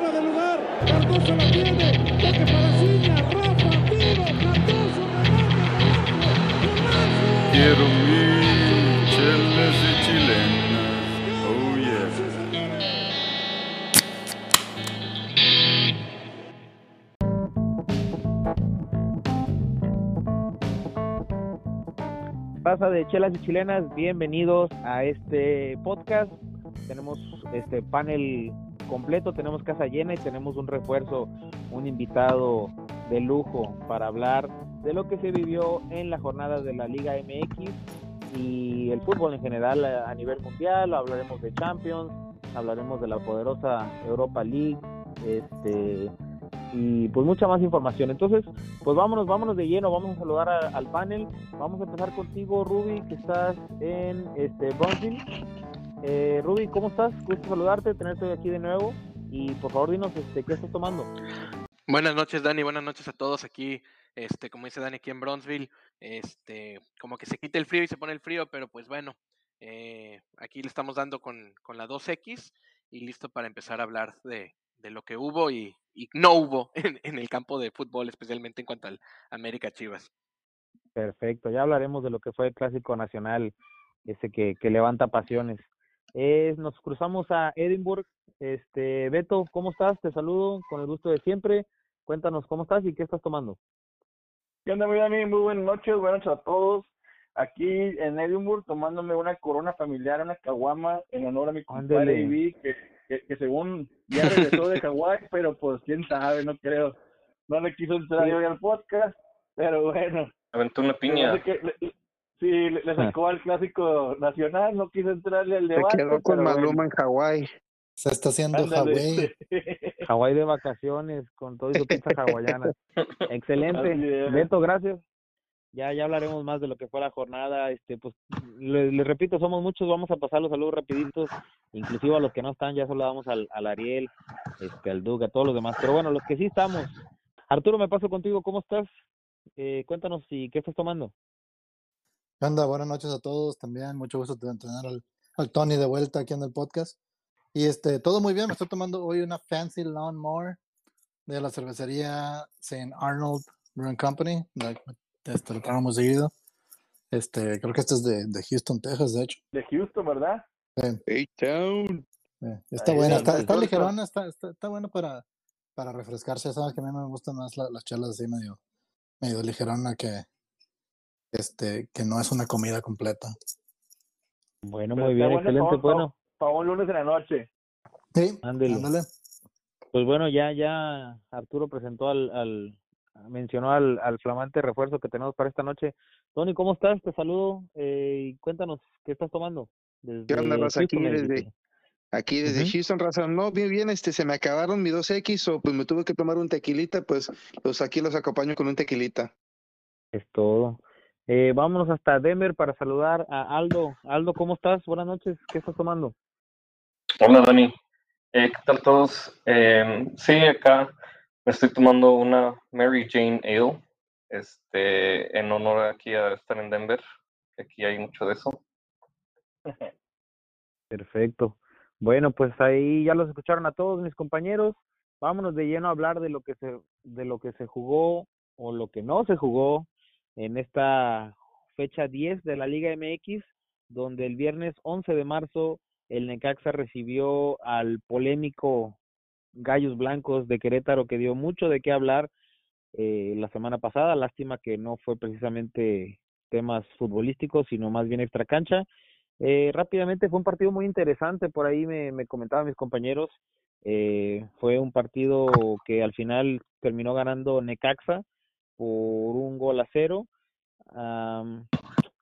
fuera de lugar. Cardoso la tiene. Toque para Ciña. Rafa, tiro. Cardoso, remate. Quiero mil chelas de chilenas. Oh yeah. Raza de chelas y chilenas, bienvenidos a este podcast. Tenemos este panel completo, tenemos casa llena y tenemos un refuerzo, un invitado de lujo para hablar de lo que se vivió en la jornada de la Liga MX y el fútbol en general a nivel mundial. Hablaremos de Champions, hablaremos de la poderosa Europa League, este y pues mucha más información. Entonces, pues vámonos, vámonos de lleno, vamos a saludar a- al panel. Vamos a empezar contigo, Ruby, que estás en este Brownsville. Eh, Ruby, ¿cómo estás? Gusto saludarte, tenerte hoy aquí de nuevo. Y por favor, dinos este, qué estás tomando. Buenas noches, Dani. Buenas noches a todos aquí. Este, como dice Dani, aquí en Bronzeville. Este, como que se quita el frío y se pone el frío, pero pues bueno, eh, aquí le estamos dando con, con la 2X y listo para empezar a hablar de, de lo que hubo y, y no hubo en, en el campo de fútbol, especialmente en cuanto al América Chivas. Perfecto, ya hablaremos de lo que fue el clásico nacional, ese que, que levanta pasiones. Eh, nos cruzamos a Edinburgh. Este, Beto, ¿cómo estás? Te saludo con el gusto de siempre. Cuéntanos cómo estás y qué estás tomando. ¿Qué onda, mi Dani? Muy buenas noches, buenas noches a todos. Aquí en Edinburgh tomándome una corona familiar, una caguama, en honor a mi compadre. Ivy, que, que, que según ya regresó de Hawái, pero pues quién sabe, no creo. No le quiso entrar Sí. hoy al podcast, pero bueno. Aventó una piña. le- sí, le, le sacó al clásico nacional, no quiso entrarle al Se debate. quedó con. Maluma en Hawái. Se está haciendo. Hawái. Hawái de vacaciones con todo y su pizza hawaiana. Excelente. Beto, gracias. Ya, ya hablaremos más de lo que fue la jornada. Este, pues, les, les repito, somos muchos, vamos a pasar los saludos rapiditos, inclusive a los que no están, ya saludamos al, al Ariel, este, al Duque, a todos los demás. Pero bueno, los que sí estamos. Arturo, me paso contigo, ¿cómo estás? Eh, cuéntanos si qué estás tomando. ¿Qué onda? Buenas noches a todos también. Mucho gusto de tener al, al Tony de vuelta aquí en el podcast. Y este, todo muy bien. Me estoy tomando hoy una Fancy Lawnmower de la cervecería St. Arnold Brewing Company. la- Este, lo traemos seguido. Este, creo que este es de, de Houston, Texas, de hecho. De Houston, ¿verdad? Eh, está Ahí buena, está, está, ligerona, está, está, está buena para, para refrescarse. Sabes que a mí me gustan más la- las chelas así medio, medio ligerona que, este, que no es una comida completa. Bueno, muy bien, excelente. Bueno, Para un lunes de la noche. Sí, Ándele. ándale. pues bueno, ya, ya Arturo presentó al, al mencionó al, al flamante refuerzo que tenemos para esta noche. Tony, ¿cómo estás? Te saludo eh, y cuéntanos qué estás tomando. Desde ¿Qué onda, raza? Aquí desde-. Aquí desde Ujú. Houston, raza. No, bien, bien, este, se me acabaron mi 2X o pues me tuve que tomar un tequilita, pues los aquí los acompaño con un tequilita. Es todo. Eh, vámonos hasta Denver para saludar a Aldo. Aldo, ¿cómo estás? Buenas noches. ¿Qué estás tomando? Hola Dani, Eh, ¿qué tal todos? Eh, sí, acá me estoy tomando una Mary Jane Ale, este, en honor aquí a estar en Denver, aquí hay mucho de eso. Perfecto. Bueno, pues ahí ya los escucharon a todos mis compañeros. Vámonos de lleno a hablar de lo que se de lo que se jugó o lo que no se jugó en esta fecha 10 de la Liga MX, donde el viernes 11 de marzo el Necaxa recibió al polémico Gallos Blancos de Querétaro que dio mucho de qué hablar eh, la semana pasada. Lástima que no fue precisamente temas futbolísticos, sino más bien extra cancha. Eh, rápidamente fue un partido muy interesante, por ahí me, me comentaban mis compañeros. Eh, fue un partido que al final terminó ganando Necaxa por un gol a cero. Am,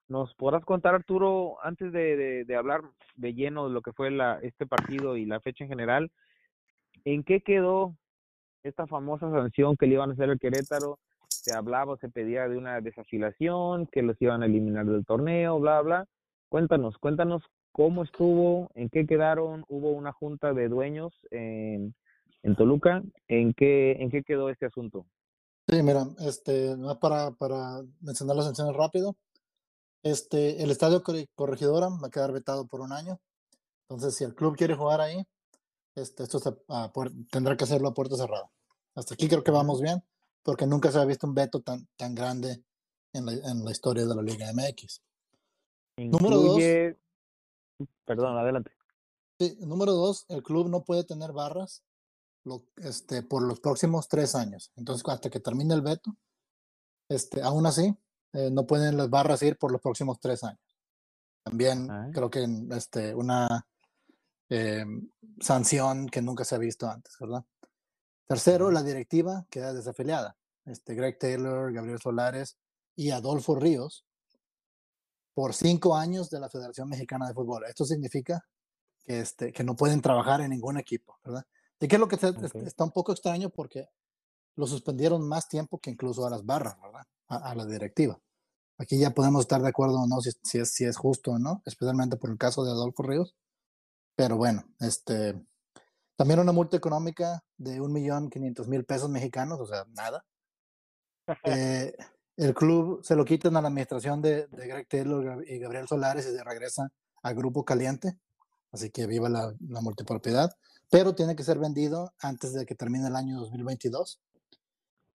¿Nos podrás contar, Arturo, antes de hablar de lleno de lo que fue la, este partido y la fecha en general, en qué quedó esta famosa sanción que le iban a hacer al Querétaro? Se hablaba, se pedía de una desafilación, que los iban a eliminar del torneo, bla, bla. Cuéntanos, cuéntanos cómo estuvo, en qué quedaron, hubo una junta de dueños en, en Toluca, en qué, en qué quedó este asunto. Sí, mira, este, para, para mencionar las sanciones rápido. Este, el estadio Corre- Corregidora va a quedar vetado por un año. Entonces, si el club quiere jugar ahí, este, esto a tendrá que hacerlo a puerta cerrada. Hasta aquí creo que vamos bien, porque nunca se había visto un veto tan, tan grande en la, en la historia de la Liga MX. Número dos. Incluye... Perdón, adelante. Sí, número dos, el club no puede tener barras lo- este, por los próximos tres años. Entonces, hasta que termine el veto, este, aún así, eh, no pueden las barras ir por los próximos tres años. También Ah. creo que este, una eh, sanción que nunca se ha visto antes, ¿verdad? Tercero, la directiva queda desafiliada. Este, Greg Taylor, Gabriel Solares y Adolfo Ríos por cinco años de la Federación Mexicana de Fútbol. Esto significa que, este, que no pueden trabajar en ningún equipo, ¿verdad? ¿De qué es lo que se- es- Ok. está un poco extraño? Porque lo suspendieron más tiempo que incluso a las barras, ¿verdad? A, a la directiva. Aquí ya podemos estar de acuerdo o no si, si es, si es justo o no, especialmente por el caso de Adolfo Ríos. Pero bueno, este, también una multa económica de un millón quinientos mil pesos mexicanos, o sea, nada. Eh, el club se lo quitan a la administración de, de Greg Taylor y Gabriel Solares y se regresa a Grupo Caliente. Así que viva la, la multipropiedad. Pero tiene que ser vendido antes de que termine el año 2022.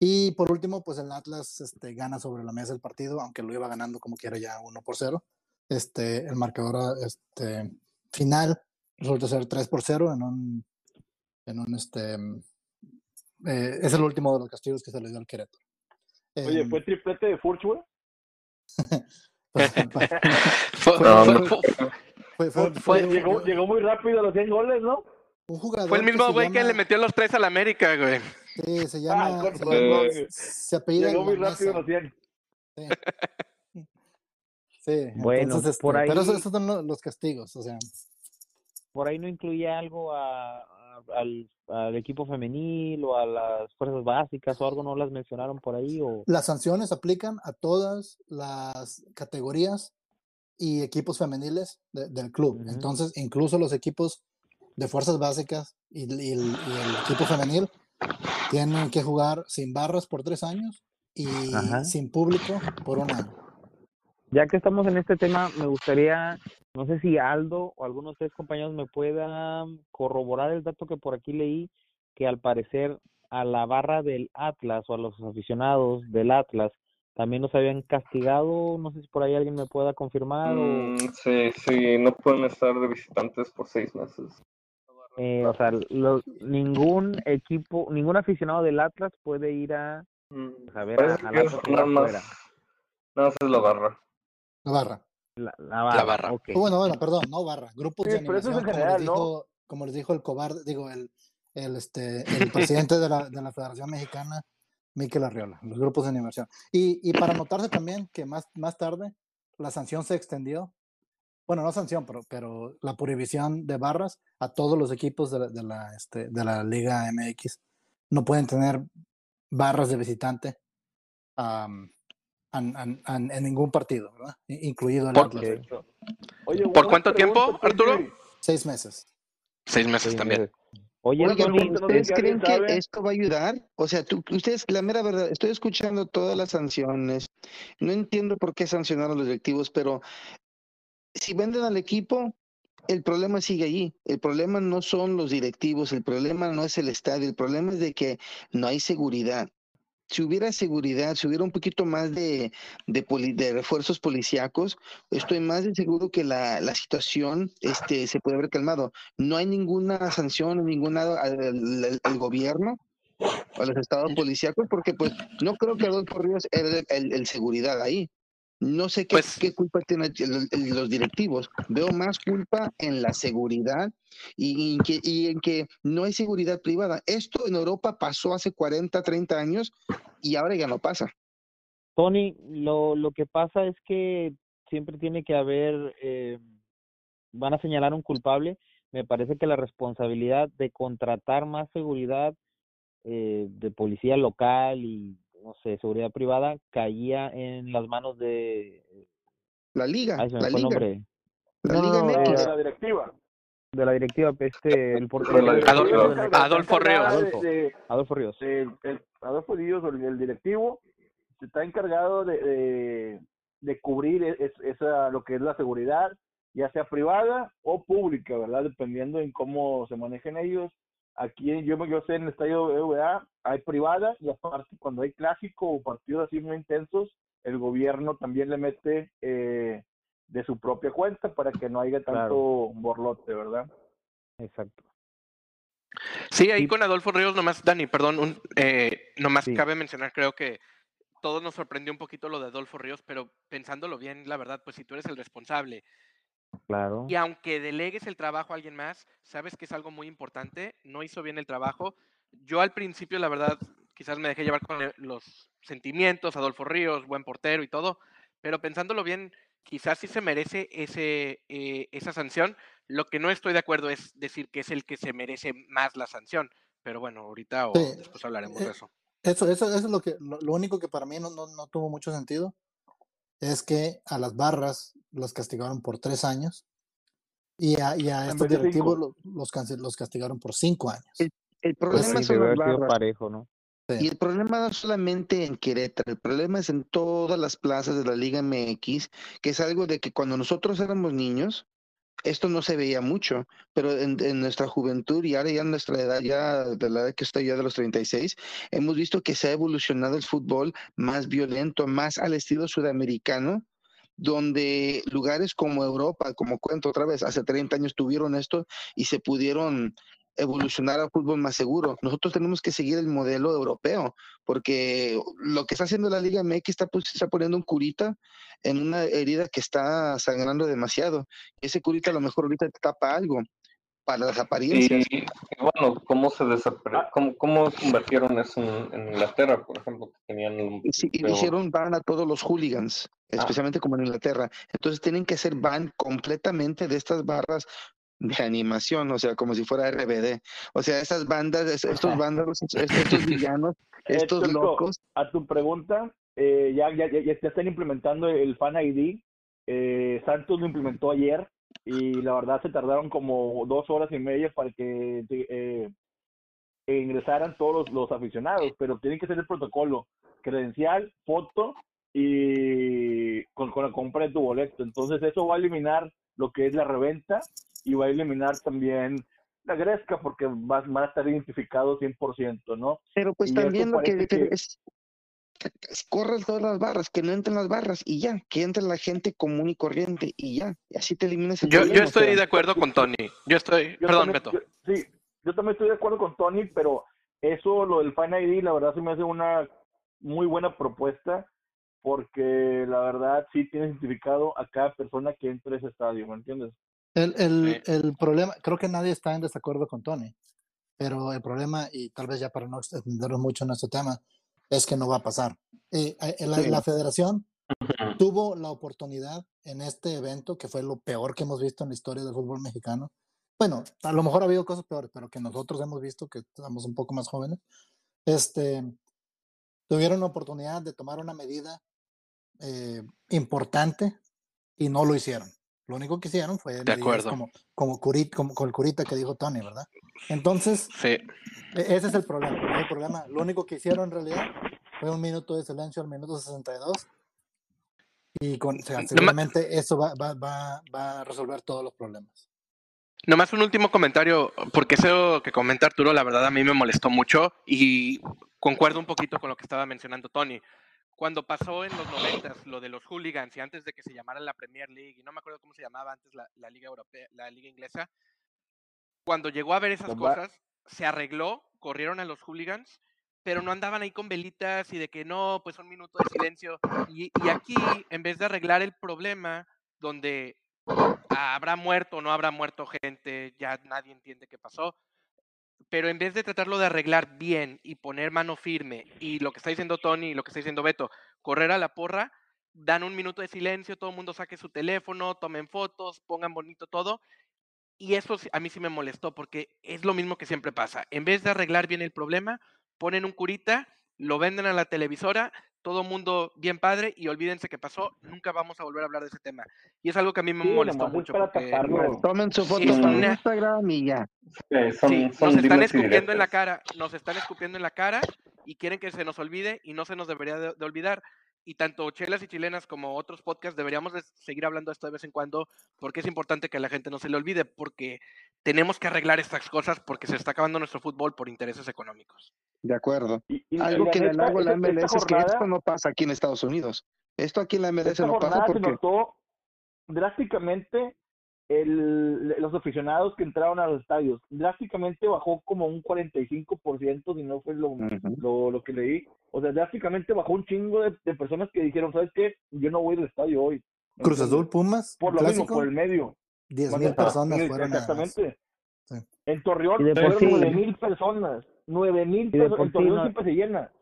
Y por último, pues el Atlas este, gana sobre la mesa el partido, aunque lo iba ganando como quiera ya 1 por 0. Este, el marcador este, final resulta ser 3 por 0 en un, en un este, mm, eh, es el último de los castigos que se le dio al Querétaro. Oye, Em, ¿fue triplete de Furch, güey? pues, fue- Fue- fue Llegó, llegó muy rápido a los 100 goles, ¿no? Un jugador fue el que mismo güey que llama- le metió los tres al América, güey. Sí, se Ah, llama. con se, llama- se apellida Llegó muy rápido los 100. Sí. Sí, Bueno, entonces, por este, pero ahí- esos, esos son lo- los castigos, o sea, por ahí no incluye algo a, a- al, al equipo femenil o a las fuerzas básicas o algo, no las mencionaron por ahí o las sanciones aplican a todas las categorías y equipos femeniles de- del club. Ujú. Entonces, incluso los equipos de fuerzas básicas y, y el, y el equipo femenil tienen que jugar sin barras por tres años y Ajá. sin público por un año. ya que estamos en este tema, me gustaría, no sé si Aldo o alguno de ustedes compañeros me puedan corroborar el dato que por aquí leí, que al parecer a la barra del Atlas o a los aficionados del Atlas también los habían castigado, no sé si por ahí alguien me pueda confirmar o... Mm, sí, sí, no pueden estar de visitantes por seis meses. Eh, o sea, lo- ningún equipo, ningún aficionado del Atlas puede ir a, Mm, a ver a, Atlas nada más, nada más es la barra. La barra. La, la barra. barra. ok. Oh, Bueno, bueno, perdón, no barra, grupos de Sí, pero eso es animación, como, general, les ¿no? dijo, como les dijo el cobarde, digo, el, el, este, el presidente de la, de la Federación Mexicana, Miquel Arriola, los grupos de animación. Y, y para notarse también que más, más tarde la sanción se extendió, bueno, no sanción, pero, pero la prohibición de barras a todos los equipos de la, de la, este, de la Liga MX. No pueden tener barras de visitante am, an- an- an- en ningún partido, ¿verdad? Incluido el Por- Atlas. Oye, ¿Por cuánto tiempo, pregunta, Arturo? Seis meses. Seis meses Seis también. meses. Oye, Oigan, no ¿ustedes creen que sabe. esto va a ayudar? O sea, tú, ustedes, la mera verdad, estoy escuchando todas las sanciones. No entiendo por qué sancionar a los directivos, pero si venden al equipo, el problema sigue allí. El problema no son los directivos, el problema no es el estadio, el problema es de que no hay seguridad. Si hubiera seguridad, si hubiera un poquito más de, de, poli- de refuerzos policíacos, estoy más de seguro que la, la situación este, se puede haber calmado. No hay ninguna sanción, ninguna al, al- al gobierno, a los estados policíacos, porque pues no creo que Adolfo Ríos era el- el seguridad ahí. No sé qué, Pues- qué culpa tienen los directivos. Veo más culpa en la seguridad y, en que, y en que no hay seguridad privada. Esto en Europa pasó hace 40, 30 años y ahora ya no pasa. Tony, lo, lo que pasa es que siempre tiene que haber, eh, van a señalar un culpable. Me parece que la responsabilidad de contratar más seguridad eh, de policía local y, no sé, seguridad privada caía en las manos de... La liga, Ay, la liga, nombre. la No, liga no, De, MX. de la directiva. De la directiva, este, el portero Adolfo- Necaxa, Adolfo Ríos. Adolfo. De, de- Adolfo Ríos. de- el- Adolfo Ríos, el, el directivo, se está encargado de, de, de cubrir e- es- esa, lo que es la seguridad ya sea privada o pública, ¿verdad? Dependiendo en cómo se manejen ellos. Aquí yo, yo sé en el estadio BVA hay privada y aparte cuando hay clásico o partidos así muy intensos, el gobierno también le mete eh, de su propia cuenta para que no haya tanto Claro. borlote, ¿verdad? Exacto. Sí, ahí con Adolfo Ríos, nomás, Dani, perdón, un, eh, nomás Sí. cabe mencionar, creo que todos nos sorprendió un poquito lo de Adolfo Ríos, pero pensándolo bien, la verdad, pues si tú eres el responsable Claro. y aunque delegues el trabajo a alguien más, sabes que es algo muy importante, no hizo bien el trabajo. Yo al principio, la verdad, quizás me dejé llevar con eh, los sentimientos, Adolfo Ríos, buen portero y todo, pero pensándolo bien, quizás sí se merece ese, eh, esa sanción. Lo que no estoy de acuerdo es decir que es el que se merece más la sanción, pero bueno, ahorita o Sí, después hablaremos de eh, eso. Eso, eso, eso es lo que, lo, lo único que para mí no, no, no tuvo mucho sentido, es que a las barras los castigaron por tres años y a, y a estos directivos los, los castigaron por cinco años. El, el Pues problema sí, son las parejo, ¿no? Y el problema no solamente en Querétaro, el problema es en todas las plazas de la Liga MX, que es algo de que cuando nosotros éramos niños, esto no se veía mucho, pero en, en nuestra juventud y ahora ya en nuestra edad, ya de la edad que estoy ya de los 36, hemos visto que se ha evolucionado el fútbol más violento, más al estilo sudamericano, donde lugares como Europa, como cuento otra vez, hace 30 años tuvieron esto y se pudieron evolucionar al fútbol más seguro. Nosotros tenemos que seguir el modelo europeo, porque lo que está haciendo la Liga MX está, pues, está poniendo un curita en una herida que está sangrando demasiado. Ese curita a lo mejor ahorita te tapa algo para las apariencias. y bueno, ¿cómo se cómo, cómo convirtieron eso en, en Inglaterra, por ejemplo, que tenían Y sí, y peor- hicieron ban a todos los hooligans, Ah. especialmente como en Inglaterra. Entonces tienen que hacer ban completamente de estas barras de animación, o sea, como si fuera RBD. O sea, estas bandas, es- estos vándalos, estos, villanos, Eh, estos locos. A tu pregunta, eh, ya, ya, ya, ya están implementando el Fan ID. Eh, Santos lo implementó ayer y la verdad se tardaron como dos horas y media para que eh, ingresaran todos los, los aficionados, pero tienen que ser el protocolo, credencial, foto y con, con la compra de tu boleto. Entonces eso va a eliminar lo que es la reventa y va a eliminar también la gresca porque vas- van a estar identificados 100%, ¿no? Pero pues Y también lo que, es, es corre todas las barras, que no entren las barras y ya, que entre la gente común y corriente y ya, y así te eliminas el Yo, yo problema, estoy de acuerdo con Tony. Yo estoy, Yo perdón, también- Beto. yo- sí, yo también estoy de acuerdo con Tony, pero eso, lo del Fan ID, la verdad se me hace una muy buena propuesta, porque la verdad sí tiene identificado a cada persona que entra a ese estadio, ¿me entiendes? El, el, Sí. el problema, creo que nadie está en desacuerdo con Tony, pero el problema, y tal vez ya para no extendernos mucho en este tema, es que no va a pasar. Eh, eh, la, Sí. la federación tuvo la oportunidad en este evento, que fue lo peor que hemos visto en la historia del fútbol mexicano. Bueno, a lo mejor ha habido cosas peores, pero que nosotros hemos visto que estamos un poco más jóvenes. Este, tuvieron la oportunidad de tomar una medida eh, importante y no lo hicieron. Lo único que hicieron fue medidas acuerdo. como, como, curit, como con el curita que dijo Tony, ¿verdad? Entonces, Sí. e- ese es el problema. no hay problema. Lo único que hicieron en realidad fue un minuto de silencio al minuto 62. Y con, o sea, seguramente eso va, va, va, va a resolver todos los problemas. Nomás un último comentario, porque eso que comenta Arturo, la verdad a mí me molestó mucho y concuerdo un poquito con lo que estaba mencionando Tony. Cuando pasó en los noventas lo de los hooligans y antes de que se llamara la Premier League, y no me acuerdo cómo se llamaba antes la, la Liga Europea, la Liga Inglesa, cuando llegó a ver esas cosas, se arregló, corrieron a los hooligans, pero no andaban ahí con velitas y de que no, pues un minuto de silencio. Y, y aquí, en vez de arreglar el problema, donde habrá muerto o no habrá muerto gente, ya nadie entiende qué pasó. Pero en vez de tratarlo de arreglar bien y poner mano firme, y lo que está diciendo Tony y lo que está diciendo Beto, correr a la porra, dan un minuto de silencio, todo el mundo saque su teléfono, tomen fotos, pongan bonito todo. Y eso a mí sí me molestó porque es lo mismo que siempre pasa. En vez de arreglar bien el problema, ponen un curita, lo venden a la televisora, todo mundo bien padre y olvídense que pasó, nunca vamos a volver a hablar de ese tema. Y es algo que a mí me Sí, molestó mucho para porque taparlo. tomen su foto una- Instagram y ya. Sí, son, Sí, son nos están escupiendo en la cara, nos están escupiendo en la cara y quieren que se nos olvide y no se nos debería de, de olvidar. Y tanto Chelas y Chilenas como otros podcasts deberíamos de seguir hablando de esto de vez en cuando porque es importante que a la gente no se le olvide porque tenemos que arreglar estas cosas porque se está acabando nuestro fútbol por intereses económicos. De acuerdo. Y- y Algo la que le hago la MLS es que esto no pasa aquí en Estados Unidos. Esto aquí en la MLS no pasa jornada se porque notó drásticamente el, los aficionados que entraron a los estadios. Drásticamente bajó como un 45%, si no fue lo, lo, lo que leí. O sea, drásticamente bajó un chingo de, de personas que dijeron, ¿sabes qué? Yo no voy al estadio hoy. Cruz Azul, Pumas, Por lo mismo, clásico, por el medio. 10 Mande- mil personas Sí, fueron a... Exactamente. Sí. En Torreón Y de por fueron sí- nueve mil personas. Nueve mil Y de personas. En sí Torreón no- siempre se llena.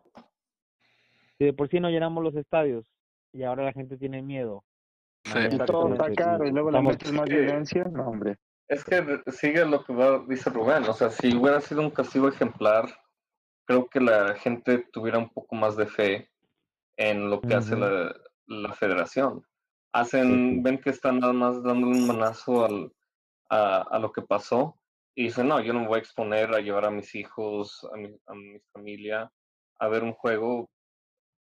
Si de por sí no llenamos los estadios y ahora la gente tiene miedo. Sí. y todo está caro y luego le metes más violencia. No, hombre. Es que sigue lo que va- dice Rubén, o sea, si hubiera sido un castigo ejemplar, creo que la gente tuviera un poco más de fe en lo que hace la, la federación. Hacen, ven que están nada más dando un manazo al, a, a lo que pasó y dicen, no, yo no me voy a exponer a llevar a mis hijos, a mi, a mi familia a ver un juego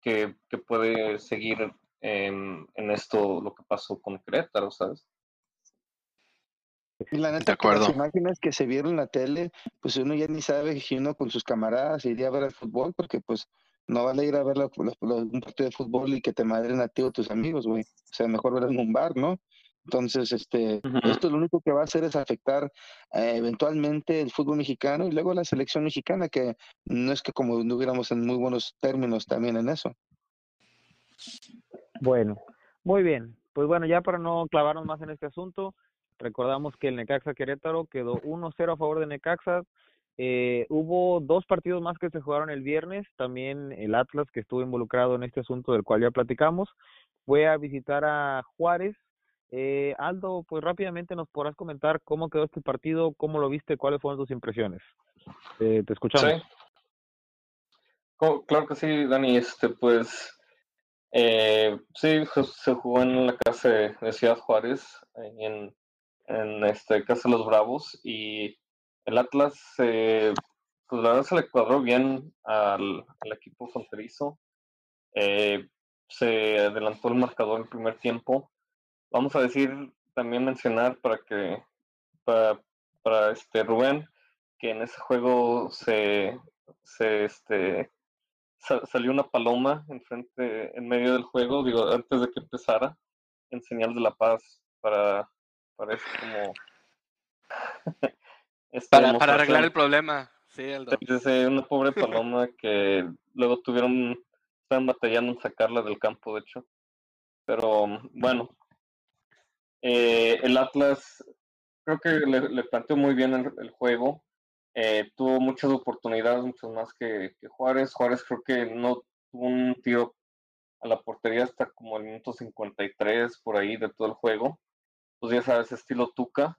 que, que puede seguir en, en esto, lo que pasó con Querétaro, ¿sabes? Y la De neta, con las imágenes que se vieron en la tele, pues uno ya ni sabe si uno con sus camaradas iría a ver el fútbol, porque pues no vale ir a ver la- la- la- un partido de fútbol y que te madren a ti o tus amigos, güey. O sea, mejor verlo en un bar, ¿no? Entonces, este, Ujú. esto lo único que va a hacer es afectar eh, eventualmente el fútbol mexicano y luego la selección mexicana, que no es que como no hubiéramos en muy buenos términos también en eso. Bueno, muy bien. Pues bueno, ya para no clavarnos más en este asunto, recordamos que el Necaxa Querétaro quedó 1-0 a favor de Necaxa. Eh, hubo dos partidos más que se jugaron el viernes. También el Atlas, que estuvo involucrado en este asunto del cual ya platicamos, fue a visitar a Juárez. Eh, Aldo, pues rápidamente nos podrás comentar cómo quedó este partido, cómo lo viste, cuáles fueron tus impresiones. Eh, te escuchamos. Sí. Claro que sí, Dani. Este, pues, eh, sí, se jugó en la casa de, Ciudad Juárez, en, en este, Casa de los Bravos, y el Atlas, eh, pues la verdad se le cuadró bien al, equipo fronterizo. Eh, se adelantó el marcador el primer tiempo. Vamos a decir, también mencionar para que, para, para este Rubén, que en ese juego se, se este, sa- salió una paloma enfrente, en medio del juego, digo, antes de que empezara, en señal de la paz para, para este como esta Para, para arreglar el problema. Sí, Aldo. Una pobre paloma que luego tuvieron, estaban batallando en sacarla del campo, de hecho. Pero bueno, eh, el Atlas creo que le, le planteó muy bien el, el juego. Eh, tuvo muchas oportunidades, muchas más que, Juárez. Juárez creo que no tuvo un tiro a la portería hasta como el minuto 53 por ahí de todo el juego. Pues ya sabes, estilo Tuca,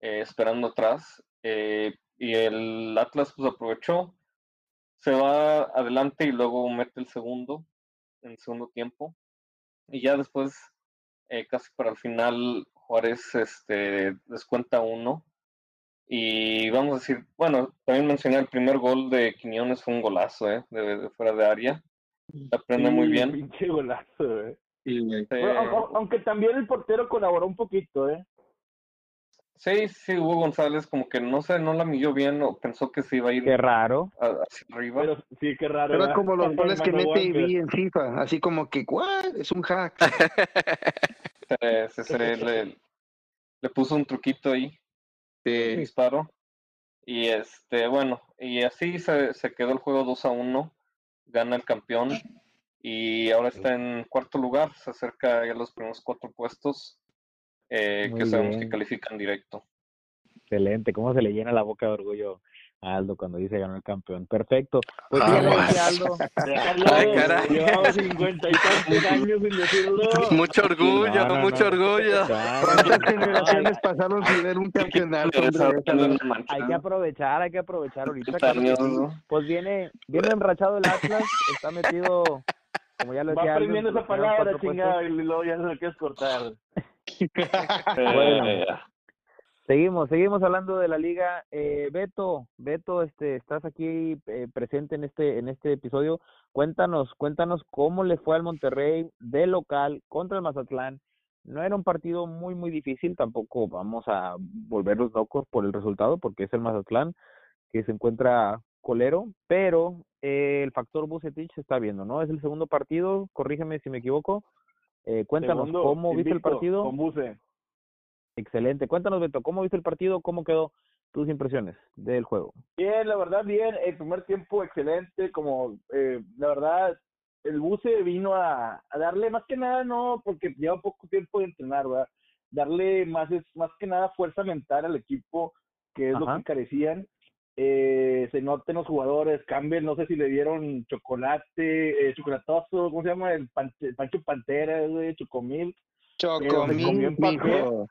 eh, esperando atrás. eh, y el Atlas pues aprovechó, se va adelante y luego mete el segundo en el segundo tiempo. Y ya después, eh, casi para el final, Juárez este, descuenta uno. Y vamos a decir, bueno, también mencioné el primer gol de Quiñones fue un golazo, ¿eh? de, de fuera de área. La prende muy bien. Pinche golazo, eh. Eh, Bueno, aunque también el portero colaboró un poquito, ¿eh? sí, sí, Hugo González como que no sé, no la midió bien o pensó que se iba a ir Qué raro. a- hacia arriba. Pero sí, qué raro. Era como los goles que mete vi en FIFA, así como que, ¿what? Es un hack. se, se- se le, le puso un truquito ahí de disparo. Y este, bueno, y así se, se quedó el juego 2 a 1. Gana el campeón. Y ahora está en cuarto lugar. Se acerca ya a los primeros cuatro puestos. eh, que sabemos que califican directo. Excelente, cómo se le llena la boca de orgullo Aldo cuando dice ganó el campeón. Perfecto. Pues Ah, decía Aldo. Ay, caray. Llevaba 50 y tantos años sin decirlo. Mucho orgullo, No, no, mucho no. orgullo. ¿Cuántas no, generaciones pasaron sin ver un campeonato? La Hay que aprovechar, hay que aprovechar ahorita. 30 claro. ¿no? Pues viene, viene enrachado el Atlas, está metido, como ya lo Va decía Aldo, aprendiendo esa palabra, chingada, y luego ya se lo quieres cortar. Bueno. Seguimos, seguimos hablando de la liga. Eh, Beto, Beto, este, estás aquí eh, presente en este, en este episodio. Cuéntanos, cuéntanos cómo le fue al Monterrey de local contra el Mazatlán. No era un partido muy, muy difícil, tampoco vamos a volvernos locos por el resultado, porque es el Mazatlán que se encuentra colero, pero eh, el factor Bucetich se está viendo, ¿no? Es el segundo partido, corrígeme si me equivoco. Eh, cuéntanos Segundo, cómo viste el partido. Con Buse. Excelente. Cuéntanos, Beto, ¿cómo viste el partido? ¿Cómo quedó tus impresiones del juego? Bien, la verdad, bien. El primer tiempo excelente, como eh, la verdad, el Buse vino a, a darle más que nada, no, porque lleva poco tiempo de entrenar, ¿verdad? Darle más, es, más que nada fuerza mental al equipo, que es lo que carecían. Eh, se nota en los jugadores, Campbell, no sé si le dieron chocolate, eh, chocolatoso, ¿cómo se llama? El, pan- el Pancho Pantera, güey, Chocomil. Chocomil, mijo.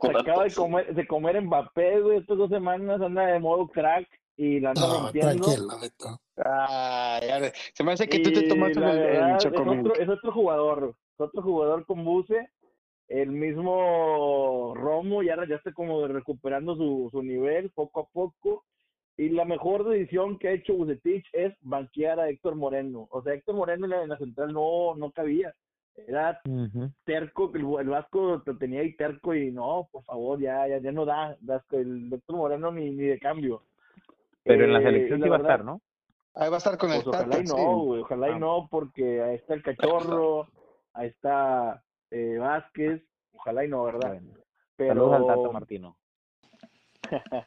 Se acaba de comer, de comer Mbappé, güey, estas dos semanas anda de modo crack y la anda No, rompiendo. tranquilo, Beto. Ah, ya, se me hace que tú te Y tomaste el, el otro, es otro jugador, es otro jugador con buce. El mismo Romo ya, ya está como recuperando su, su nivel poco a poco. Y la mejor decisión que ha hecho Bucetich es banquear a Héctor Moreno. O sea, Héctor Moreno en la, en la central no, no cabía. Era terco, el, el Vasco lo tenía ahí terco y no, por favor, ya, ya, ya no da, Vasco, el Héctor Moreno ni, ni de cambio. Pero en la Eh, selección sí la va a verdad, estar, ¿no? Ahí va a estar con el pues ojalá Tata, y sí. no, güey, ojalá Ah. y no, porque ahí está el cachorro, ahí está eh, Vázquez, ojalá y no, ¿verdad? Pero Saludos al Tata Martino.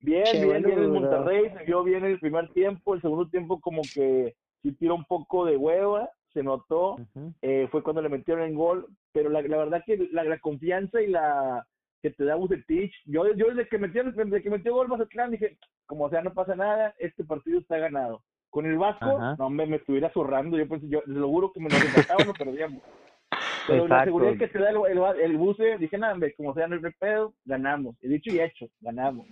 bien, Qué bien, bien el. Monterrey, se vio bien el primer tiempo, el segundo tiempo como que sí tiró un poco de hueva, se notó, Ujú. eh, fue cuando le metieron el gol, pero la, la verdad que la, la confianza y la que te da Bucetich, yo, yo desde que metió desde que metió gol Mazatlán dije, como sea no pasa nada, este partido está ganado. Con el Vasco, no me, me estuviera zurrando, yo pensé, yo lo juro que me lo empataban o perdíamos. Pero la Exacto. seguridad que te da el, el, el buce, dije, nada, como sea no hay pedo, ganamos. He dicho y hecho, ganamos.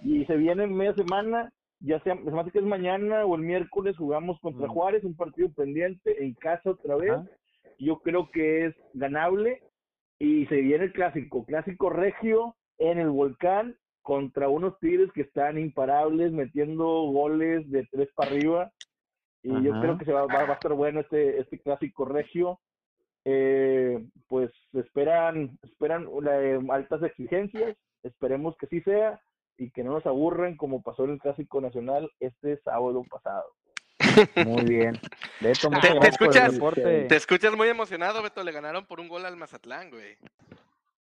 Y se viene en media semana, ya sea, se me hace que es mañana o el miércoles, jugamos contra Mm. Juárez, un partido pendiente, en casa otra vez. Yo creo que es ganable. Y se viene el clásico, clásico regio en el volcán contra unos Tigres que están imparables, metiendo goles de tres para arriba. Y yo creo que se va, va, va a estar bueno este, este clásico regio. Eh, pues esperan, esperan eh, altas exigencias, esperemos que sí sea y que no nos aburren como pasó en el Clásico Nacional este sábado pasado. Muy bien. Beto, Te- te escuchas- reporte. Te escuchas muy emocionado, Beto. Le ganaron por un gol al Mazatlán, güey.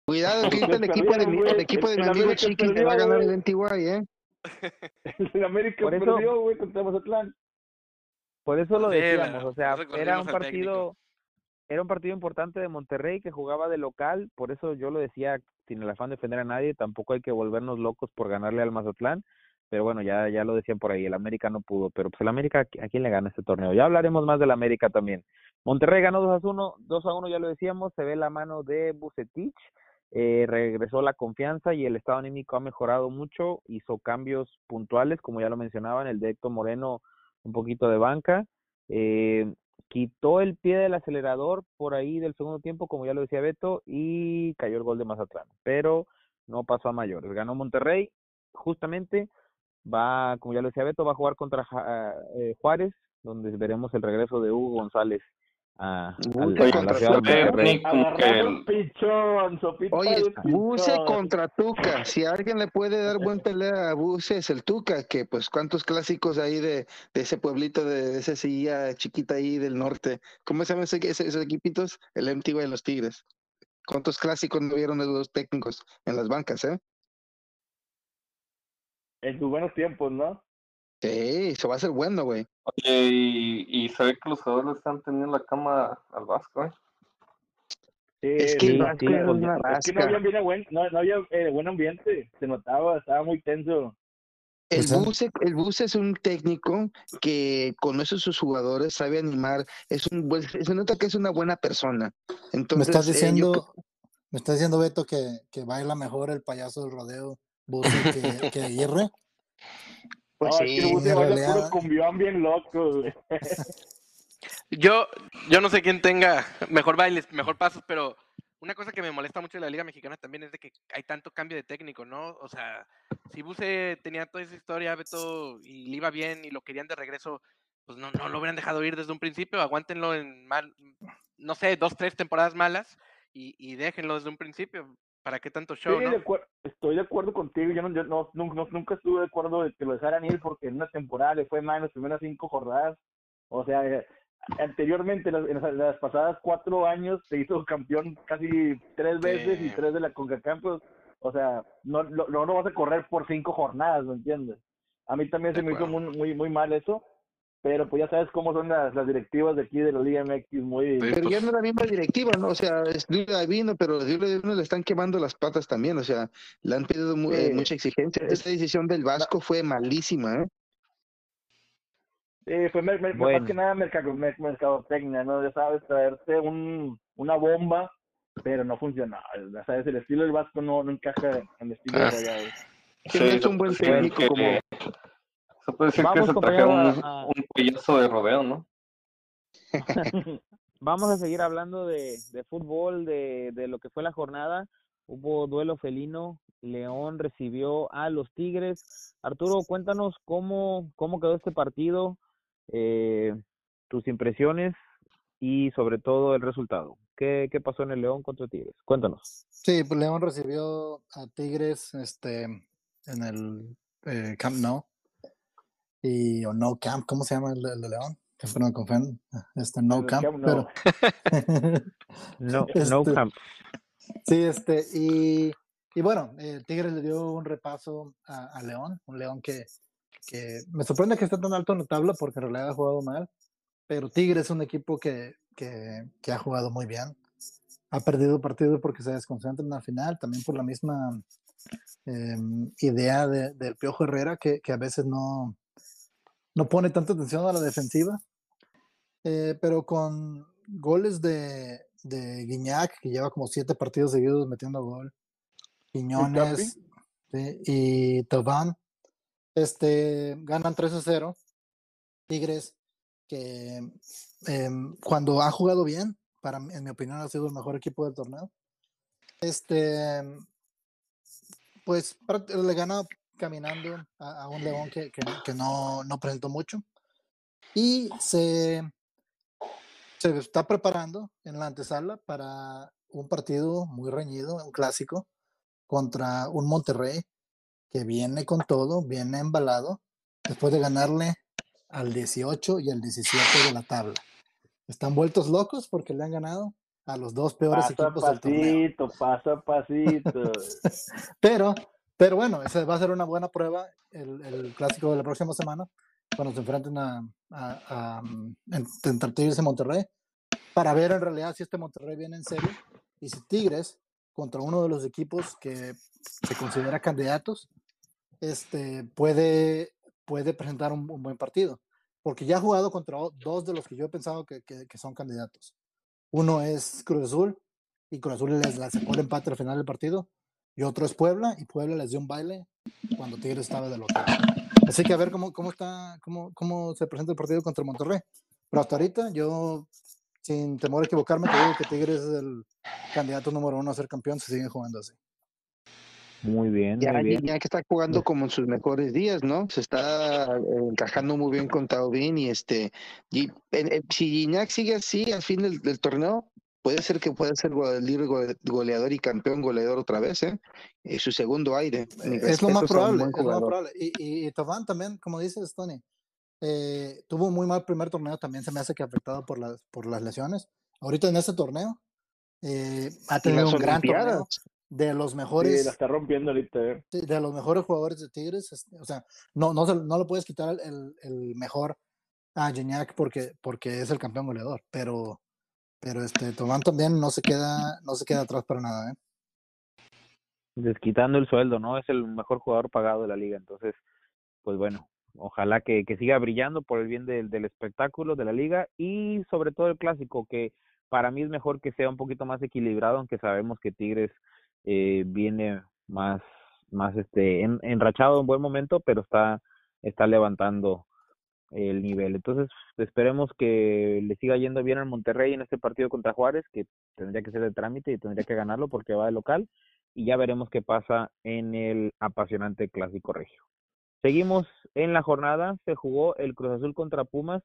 Cuidado que el equipo de, el equipo de El mi amigo América Chiquis le va a ganar güey. el NTY, ¿eh? El América Por eso- perdió, güey, contra Mazatlán. Por eso lo decíamos, o sea, era un partido, era un partido importante de Monterrey que jugaba de local, por eso yo lo decía sin el afán de defender a nadie, tampoco hay que volvernos locos por ganarle al Mazatlán, pero bueno, ya ya lo decían por ahí, el América no pudo, pero pues el América, ¿a quién le gana este torneo? Ya hablaremos más del América también. Monterrey ganó 2 a 1, 2 a 1 ya lo decíamos, se ve la mano de Bucetich, eh, regresó la confianza y el estado anímico ha mejorado mucho, hizo cambios puntuales, como ya lo mencionaban, el de Héctor Moreno un poquito de banca, eh, quitó el pie del acelerador por ahí del segundo tiempo, como ya lo decía Beto, y cayó el gol de Mazatlán, pero no pasó a mayores. Ganó Monterrey, justamente, va, como ya lo decía Beto, va a jugar contra eh, Juárez, donde veremos el regreso de Hugo González a, al- Buse a la ciudad de. Monterrey. El- pichón, Oye, Buse contra Tuca. Si alguien le puede dar buen pelea a Buse es el Tuca, que pues cuántos clásicos ahí de, de ese pueblito, de, de esa silla chiquita ahí del norte. ¿Cómo se llaman ese- ese- esos equipitos? El MTV de los Tigres. ¿Cuántos clásicos no vieron de los técnicos en las bancas, eh? En sus buenos tiempos, ¿no? Sí, eso va a ser bueno, güey. Oye, y, y se ve que los jugadores están teniendo la cama al Vasco, ¿eh? Sí, Es que el sí, Vasco sí, es una es que no había, bien buen, no, no había eh, buen ambiente, se notaba, estaba muy tenso. El Pues, ¿eh? Buse, el Buse es un técnico que conoce a sus jugadores, sabe animar, es un buen- se nota que es una buena persona. Me Entonces, estás eh, yo diciendo, me estás diciendo Beto que, que baila mejor el payaso del rodeo Buse que, que Aguirre. Pues no, es que el sí, cumbión bien loco, güey. Yo, yo no sé quién tenga mejor bailes, mejor pasos, pero una cosa que me molesta mucho de la Liga Mexicana también es de que hay tanto cambio de técnico, ¿no? O sea, si Buse tenía toda esa historia, Beto, y le iba bien y lo querían de regreso, pues no, no lo hubieran dejado ir desde un principio, aguántenlo en mal, no sé, dos, tres temporadas malas y, y déjenlo desde un principio. ¿Para qué tanto show, Sí, no? de estoy de acuerdo contigo. Yo, no, yo no, nunca, no- nunca estuve de acuerdo de que lo dejaran ir porque en una temporada le fue mal en las primeras cinco jornadas. O sea, eh, anteriormente, en las, en las- las pasadas cuatro años, se hizo campeón casi tres veces y tres de la CONCACAF. pues, o sea, no, no, no lo vas a correr por cinco jornadas, ¿me entiendes? A mí también De se me hizo muy, muy, muy mal eso. Pero pues ya sabes cómo son las, las directivas de aquí de la Liga MX, muy... Sí. Pero ya pues- no es la misma directiva, ¿no? O sea, es Luis Davino, pero a Luis Davino le están quemando las patas también, o sea, le han pedido eh, Sí. mucha exigencia. Esta decisión del Vasco fue malísima, ¿eh? Eh, fue mer- mer- Bueno. más que nada mercado, mer- mercadotecnia, ¿no? Ya sabes, traerte un, una bomba, pero no funcionó. Ya sabes, el estilo del Vasco no, no encaja en el estilo de Ah. Rayados. No es un buen decir técnico que- como- Se puede decir Vamos, que se compañero, trajeron un, a- un payaso de rodeo, ¿no? Vamos a seguir hablando de, de fútbol, de, de lo que fue la jornada. Hubo duelo felino, León recibió a los Tigres. Arturo, cuéntanos cómo, cómo quedó este partido, eh, tus impresiones y sobre todo el resultado. ¿Qué, ¿Qué pasó en el León contra Tigres? Cuéntanos. Sí, pues León recibió a Tigres este, en el eh, Camp Nou. Y, o No Camp, ¿cómo se llama el, de- el de León? Siempre me confunden. Este, No El Camp, Camp Nou. pero... No, no Este, camp. Sí, este, y, y bueno, el Tigres le dio un repaso a, a León, un León que, que me sorprende que esté tan alto en la tabla porque en realidad ha jugado mal, pero Tigres es un equipo que, que, que ha jugado muy bien. Ha perdido partidos porque se desconcentran al final, también por la misma em, idea de- del Piojo Herrera, que, que a veces no, no pone tanta atención a la defensiva. Eh, pero con goles de, de Guiñac, que lleva como siete partidos seguidos metiendo gol, Quiñones sí, y Tobán, este, ganan 3 a 0. Tigres, que em, cuando ha jugado bien, para en mi opinión ha sido el mejor equipo del torneo. Este, pues le gana caminando a, a un León que, que- que no, no presentó mucho. Y se, se está preparando en la antesala para un partido muy reñido, un clásico, contra un Monterrey que viene con todo, viene embalado, después de ganarle al 18 y al 17 de la tabla. Están vueltos locos porque le han ganado a los dos peores Paso equipos del torneo. pasito, paso a pasito. Pero, pero bueno, esa va a ser una buena prueba el, clásico de la próxima semana, cuando se enfrenten a, a, a, mm, en- entre Tigres Monterrey, para ver en realidad si este Monterrey viene en serio y si Tigres, contra uno de los equipos que se considera candidatos, este, puede, puede presentar un, buen partido. Porque ya ha jugado contra dos de los que yo he pensado que, que- que son candidatos. Uno es Cruz Azul, y Cruz Azul les la sacó el empate al final del partido. Y otro es Puebla, y Puebla les dio un baile cuando Tigres estaba de local. Así que a ver cómo, cómo está, cómo, cómo se presenta el partido contra Monterrey. Pero hasta ahorita, yo, sin temor a equivocarme, te digo que Tigres es el candidato número uno a ser campeón si siguen jugando así. Muy bien, Ya, muy bien. ya que está jugando como en sus mejores días, ¿no? Se está eh, encajando muy bien con Taubín y este, y, en- en- si Gignac sigue así al fin del, del torneo, puede ser que pueda ser goleador y campeón goleador otra vez, ¿eh? Es su segundo aire. Mi Es lo más probable, es lo más probable. Y, y, y Tobán también, como dices, Tony, eh, tuvo un muy mal primer torneo, también se me hace que afectado por las, por las lesiones. Ahorita en este torneo eh, ha Y tenido un gran torneo de los Sí, mejores la está rompiendo ahorita. eh. Sí, de los mejores jugadores de Tigres, este, o sea, no, no, se- no le puedes quitar el, el- el mejor a Gignac porque, porque es el campeón goleador, pero, pero este Tomán también no se queda, no se queda atrás para nada, ¿eh? desquitando el sueldo, ¿no? Es el mejor jugador pagado de la liga. Entonces, pues bueno, ojalá que, que siga brillando por el bien del, del espectáculo de la liga y sobre todo el clásico, que para mí es mejor que sea un poquito más equilibrado, aunque sabemos que Tigres eh, viene más, más este, en- enrachado en buen momento, pero está, está levantando el nivel. Entonces, esperemos que le siga yendo bien al Monterrey en este partido contra Juárez, que tendría que ser de trámite y tendría que ganarlo porque va de local y ya veremos qué pasa en el apasionante clásico regio. Seguimos en la jornada, se jugó el Cruz Azul contra Pumas,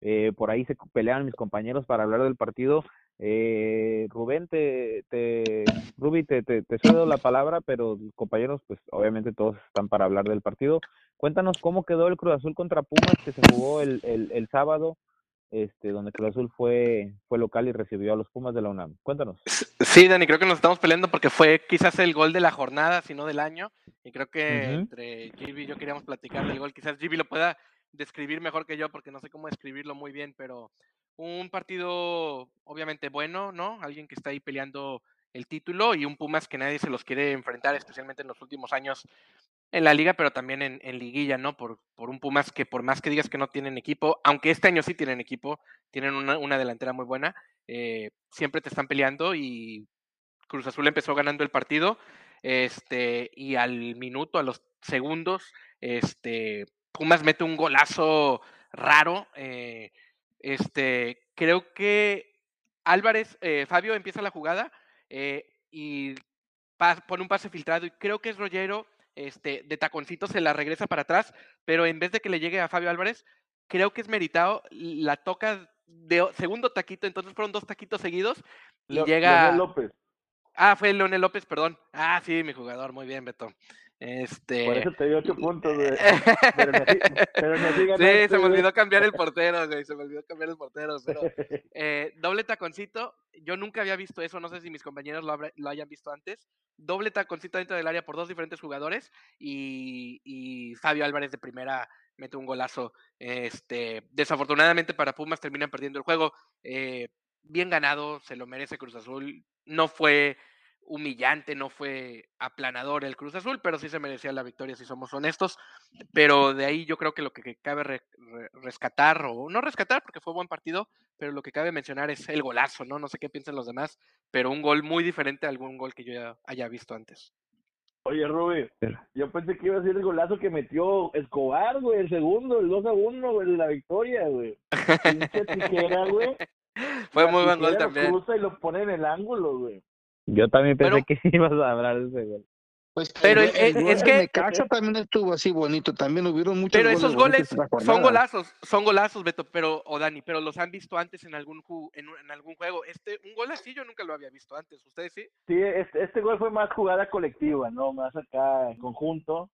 eh, por ahí se pelean mis compañeros para hablar del partido. Eh, Rubén, te, te, Rubi, te, te, te cedo la palabra, pero compañeros, pues obviamente todos están para hablar del partido. Cuéntanos cómo quedó el Cruz Azul contra Pumas que se jugó el, el, el sábado, este, donde Cruz Azul fue, fue local y recibió a los Pumas de la UNAM. Cuéntanos. Sí, Dani, creo que nos estamos peleando porque fue quizás el gol de la jornada, si no del año. Y creo que entre Gibi y yo queríamos platicar del gol. Quizás Gibi lo pueda describir mejor que yo porque no sé cómo describirlo muy bien, pero un partido obviamente bueno, ¿no? Alguien que está ahí peleando el título y un Pumas que nadie se los quiere enfrentar, especialmente en los últimos años en la liga, pero también en, liguilla, ¿no? Por, por un Pumas que por más que digas que no tienen equipo, aunque este año sí tienen equipo, tienen una, una delantera muy buena, eh, siempre te están peleando y Cruz Azul empezó ganando el partido, este, y al minuto, a los segundos, este, Pumas mete un golazo raro, eh, este, creo que Álvarez, eh, Fabio empieza la jugada eh, y pone un pase filtrado y creo que es Rollero, este, de taconcito se la regresa para atrás, pero en vez de que le llegue a Fabio Álvarez, creo que es meritado, la toca de segundo taquito, entonces fueron dos taquitos seguidos y llega... Leonel López. Ah, fue Leonel López, perdón. Ah, sí, mi jugador, muy bien, Beto. Por Este. eso te dio ocho puntos, güey. Pero así, pero así Sí, se me olvidó cambiar el portero, güey. Se me olvidó cambiar el portero, pero eh, doble taconcito. Yo nunca había visto eso, no sé si mis compañeros lo, habrá- lo hayan visto antes. Doble taconcito dentro del área por dos diferentes jugadores y, y Fabio Álvarez de primera mete un golazo. Este, desafortunadamente para Pumas terminan perdiendo el juego. Eh, bien ganado, se lo merece Cruz Azul. No fue humillante, no fue aplanador el Cruz Azul, pero sí se merecía la victoria si somos honestos. Pero de ahí yo creo que lo que cabe re- re- rescatar, o no rescatar porque fue buen partido, pero lo que cabe mencionar es el golazo, ¿no? No sé qué piensan los demás, pero un gol muy diferente a algún gol que yo ya haya visto antes. Oye, Pero- yo pensé que iba a ser el golazo que metió Escobar, güey, el segundo, el 2 a 1, güey, la victoria, güey. Pinche tijera, güey. Fue La muy buen gol lo también. cruza y lo pone en el ángulo, güey. Yo también pensé Pero- que ibas a hablar de ese gol. Pues Pero el, el- el es de que- Necaxa también estuvo así bonito. También hubieron muchos Pero goles esos goles son golazos, son golazos, Beto, pero, o Dani, pero los han visto antes en algún ju- en, en algún juego. Este, un gol así yo nunca lo había visto antes, ¿ustedes sí? Sí, este, este gol fue más jugada colectiva, ¿no? Más acá en conjunto,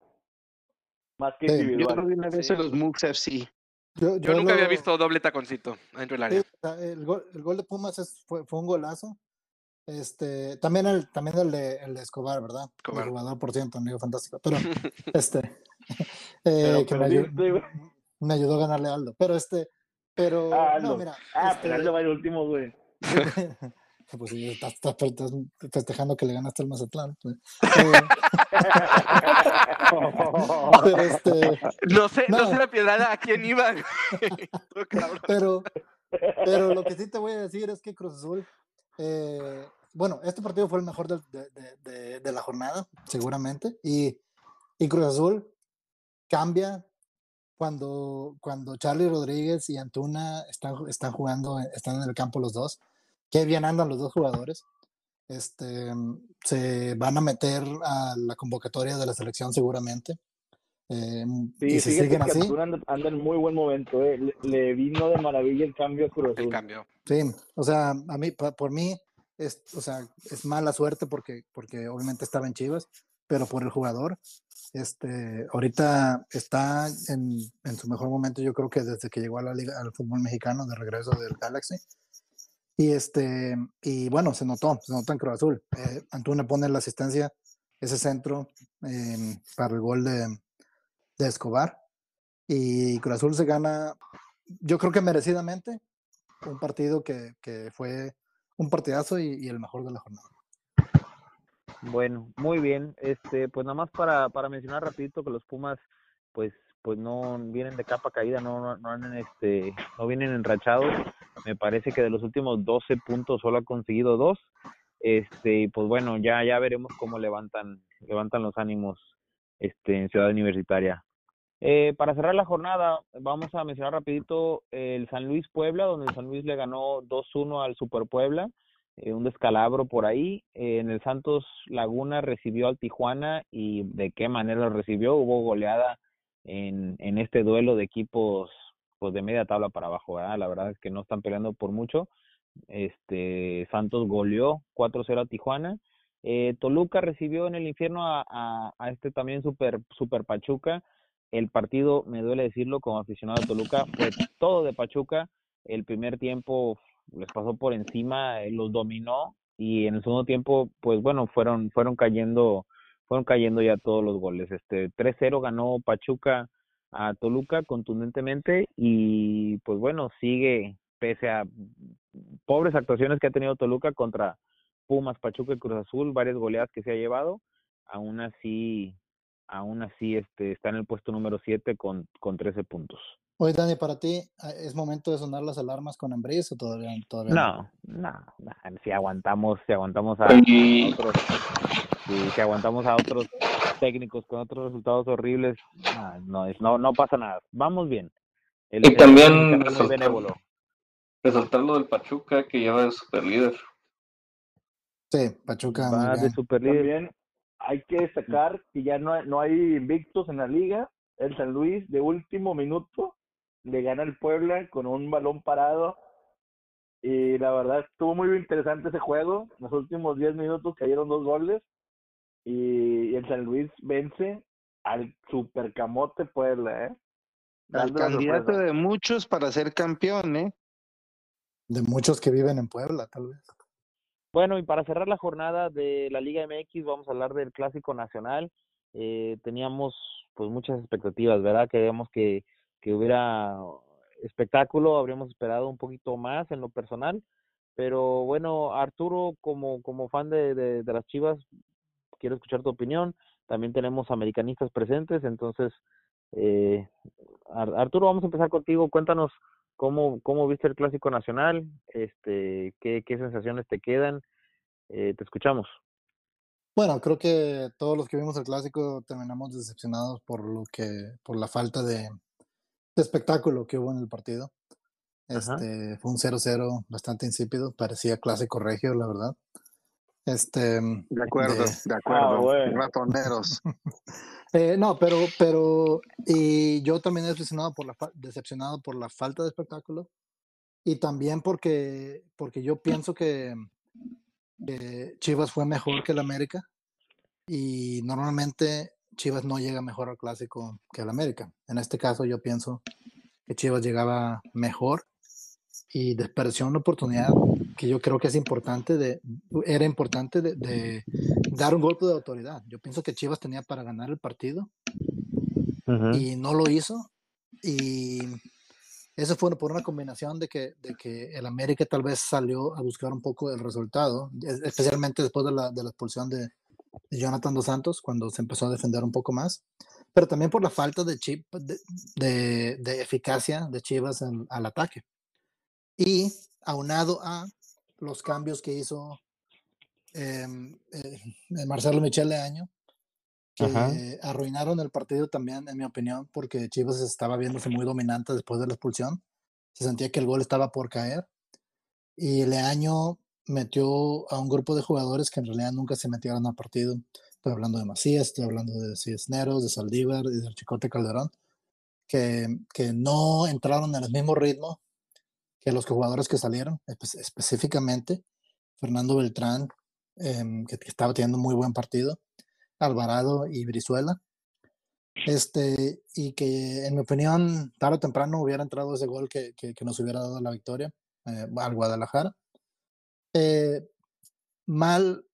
más que Sí, yo Yo individual. lo vi una vez Sí. en los Mugs FC. Yo, Yo nunca había visto doble taconcito dentro del área. el, gol, el gol de Pumas es- fue, fue un golazo. Este, también el, también el de, el de Escobar, ¿verdad? Escobar. El jugador, por ciento, amigo fantástico. Pero, este, Pero eh, que me, ayu- perdiste, güey. me ayudó a ganarle a Aldo. Pero este, pero, Ah, no, mira, Ah, este, pero Aldo va el último, güey. pues sí, estás, estás- estás festejando que le ganaste al Mazatlán. pues. Eh, pero este, No sé, no, No. sé la piedrada a quién iba. pero, pero lo que sí te voy a decir es que Cruz Azul, eh, bueno, este partido fue el mejor de, de- de- de la jornada, seguramente, y, y Cruz Azul cambia cuando, cuando Charlie Rodríguez y Antuna están, están jugando, están en el campo los dos, qué bien andan los dos jugadores. Este, se van a meter a la convocatoria de la selección seguramente. eh, Sí, y si siguen que así, Antuna anda, anda en muy buen momento, eh. Le, le vino de maravilla el cambio a Cruz El Azul. cambio. Sí, o sea, a mí, por mí, es, o sea, es mala suerte porque, porque obviamente estaba en Chivas, pero por el jugador, este, ahorita está en, en su mejor momento, yo creo que desde que llegó a la liga, al fútbol mexicano, de regreso del Galaxy. Y este, y bueno, se notó, se notó en Cruz Azul. Eh, Antuna pone la asistencia, ese centro em, para el gol de, de Escobar. Y Cruz Azul se gana, yo creo que merecidamente, un partido que, que fue un partidazo y, el mejor de la jornada. Bueno, muy bien. Este, pues nada más para, para mencionar rapidito que los Pumas, pues, pues no vienen de capa caída, no, no, no han, este, no vienen enrachados. Me parece que de los últimos 12 puntos solo ha conseguido dos. Este, pues bueno, ya, ya veremos cómo levantan, levantan los ánimos, este, en Ciudad Universitaria. Eh, para cerrar la jornada, vamos a mencionar rapidito el San Luis Puebla, donde el San Luis le ganó 2-1 al Super Puebla eh, un descalabro por ahí. Eh, en el Santos Laguna recibió al Tijuana y de qué manera lo recibió. Hubo goleada en, en este duelo de equipos pues de media tabla para abajo. La verdad es que no están peleando por mucho. Este Santos goleó 4-0 a Tijuana. Eh, Toluca recibió en el infierno a, a, a este también super, super Pachuca. El partido, me duele decirlo, como aficionado a Toluca, fue todo de Pachuca. El primer tiempo les pasó por encima, eh, los dominó y en el segundo tiempo, pues bueno, fueron, fueron cayendo, fueron cayendo ya todos los goles. Este 3-0 ganó Pachuca a Toluca contundentemente y pues bueno, sigue pese a pobres actuaciones que ha tenido Toluca contra Pumas, Pachuca y Cruz Azul, varias goleadas que se ha llevado, aún así, aún así este, está en el puesto número 7 con, con 13 puntos. Oye, Dani, para ti, ¿es momento de sonar las alarmas con Ambris o todavía, todavía no? No, no, si aguantamos, si aguantamos a, a otros, si, si, aguantamos a otros técnicos con otros resultados horribles, no, no, no pasa nada, vamos bien. El, y también el, resaltar, resaltar lo del Pachuca que lleva de super líder. Sí, Pachuca. Va de super líder. Hay que destacar que ya no hay, no hay invictos en la liga. El San Luis de último minuto le gana el Puebla con un balón parado. Y la verdad estuvo muy interesante ese juego. En los últimos 10 minutos cayeron dos goles. Y el San Luis vence al supercamote Puebla, ¿eh? Al candidato de muchos para ser campeón, ¿eh? De muchos que viven en Puebla, tal vez. Bueno, y para cerrar la jornada de la Liga MX, vamos a hablar del Clásico Nacional. Eh, teníamos pues muchas expectativas, ¿verdad? Queríamos que, que hubiera espectáculo, habríamos esperado un poquito más en lo personal, pero bueno, Arturo, como, como fan de, de, de las Chivas, quiero escuchar tu opinión. También tenemos americanistas presentes, entonces, eh, Arturo, vamos a empezar contigo. Cuéntanos cómo, cómo viste el Clásico Nacional, este, qué, qué sensaciones te quedan. Eh, te escuchamos. Bueno, creo que todos los que vimos el clásico terminamos decepcionados por lo que, por la falta de, de espectáculo que hubo en el partido. Este, fue un 0-0 bastante insípido, parecía clásico regio, la verdad. Este, de acuerdo, de, de acuerdo. Ah, bueno. Ratoneros. eh, no, pero, pero, y yo también he decepcionado por la, decepcionado por la falta de espectáculo y también porque, porque yo pienso que eh, Chivas fue mejor que el América y normalmente Chivas no llega mejor al clásico que el América. En este caso yo pienso que Chivas llegaba mejor y desperdició una oportunidad que yo creo que es importante de era importante de, de, dar un golpe de autoridad. Yo pienso que Chivas tenía para ganar el partido uh -huh. y no lo hizo y eso fue por una combinación de que, de que el América tal vez salió a buscar un poco el resultado, especialmente después de la, de la expulsión de, de Jonathan Dos Santos, cuando se empezó a defender un poco más, pero también por la falta de, chip, de, de, de eficacia de Chivas en, al ataque. Y aunado a los cambios que hizo eh, eh, Marcelo Michele Año, que Ajá. arruinaron el partido también, en mi opinión, porque Chivas estaba viéndose muy dominante después de la expulsión. Se sentía que el gol estaba por caer. Y Leaño metió a un grupo de jugadores que en realidad nunca se metieron al partido. Estoy hablando de Macías, estoy hablando de Cisneros, de Saldívar y de Chicote Calderón, que, que no entraron en el mismo ritmo que los jugadores que salieron, espe específicamente Fernando Beltrán, eh, que, estaba teniendo muy buen partido Alvarado y Brizuela. Este, y que en mi opinión, tarde o temprano hubiera entrado ese gol que, que, que nos hubiera dado la victoria eh, al Guadalajara. Eh, mal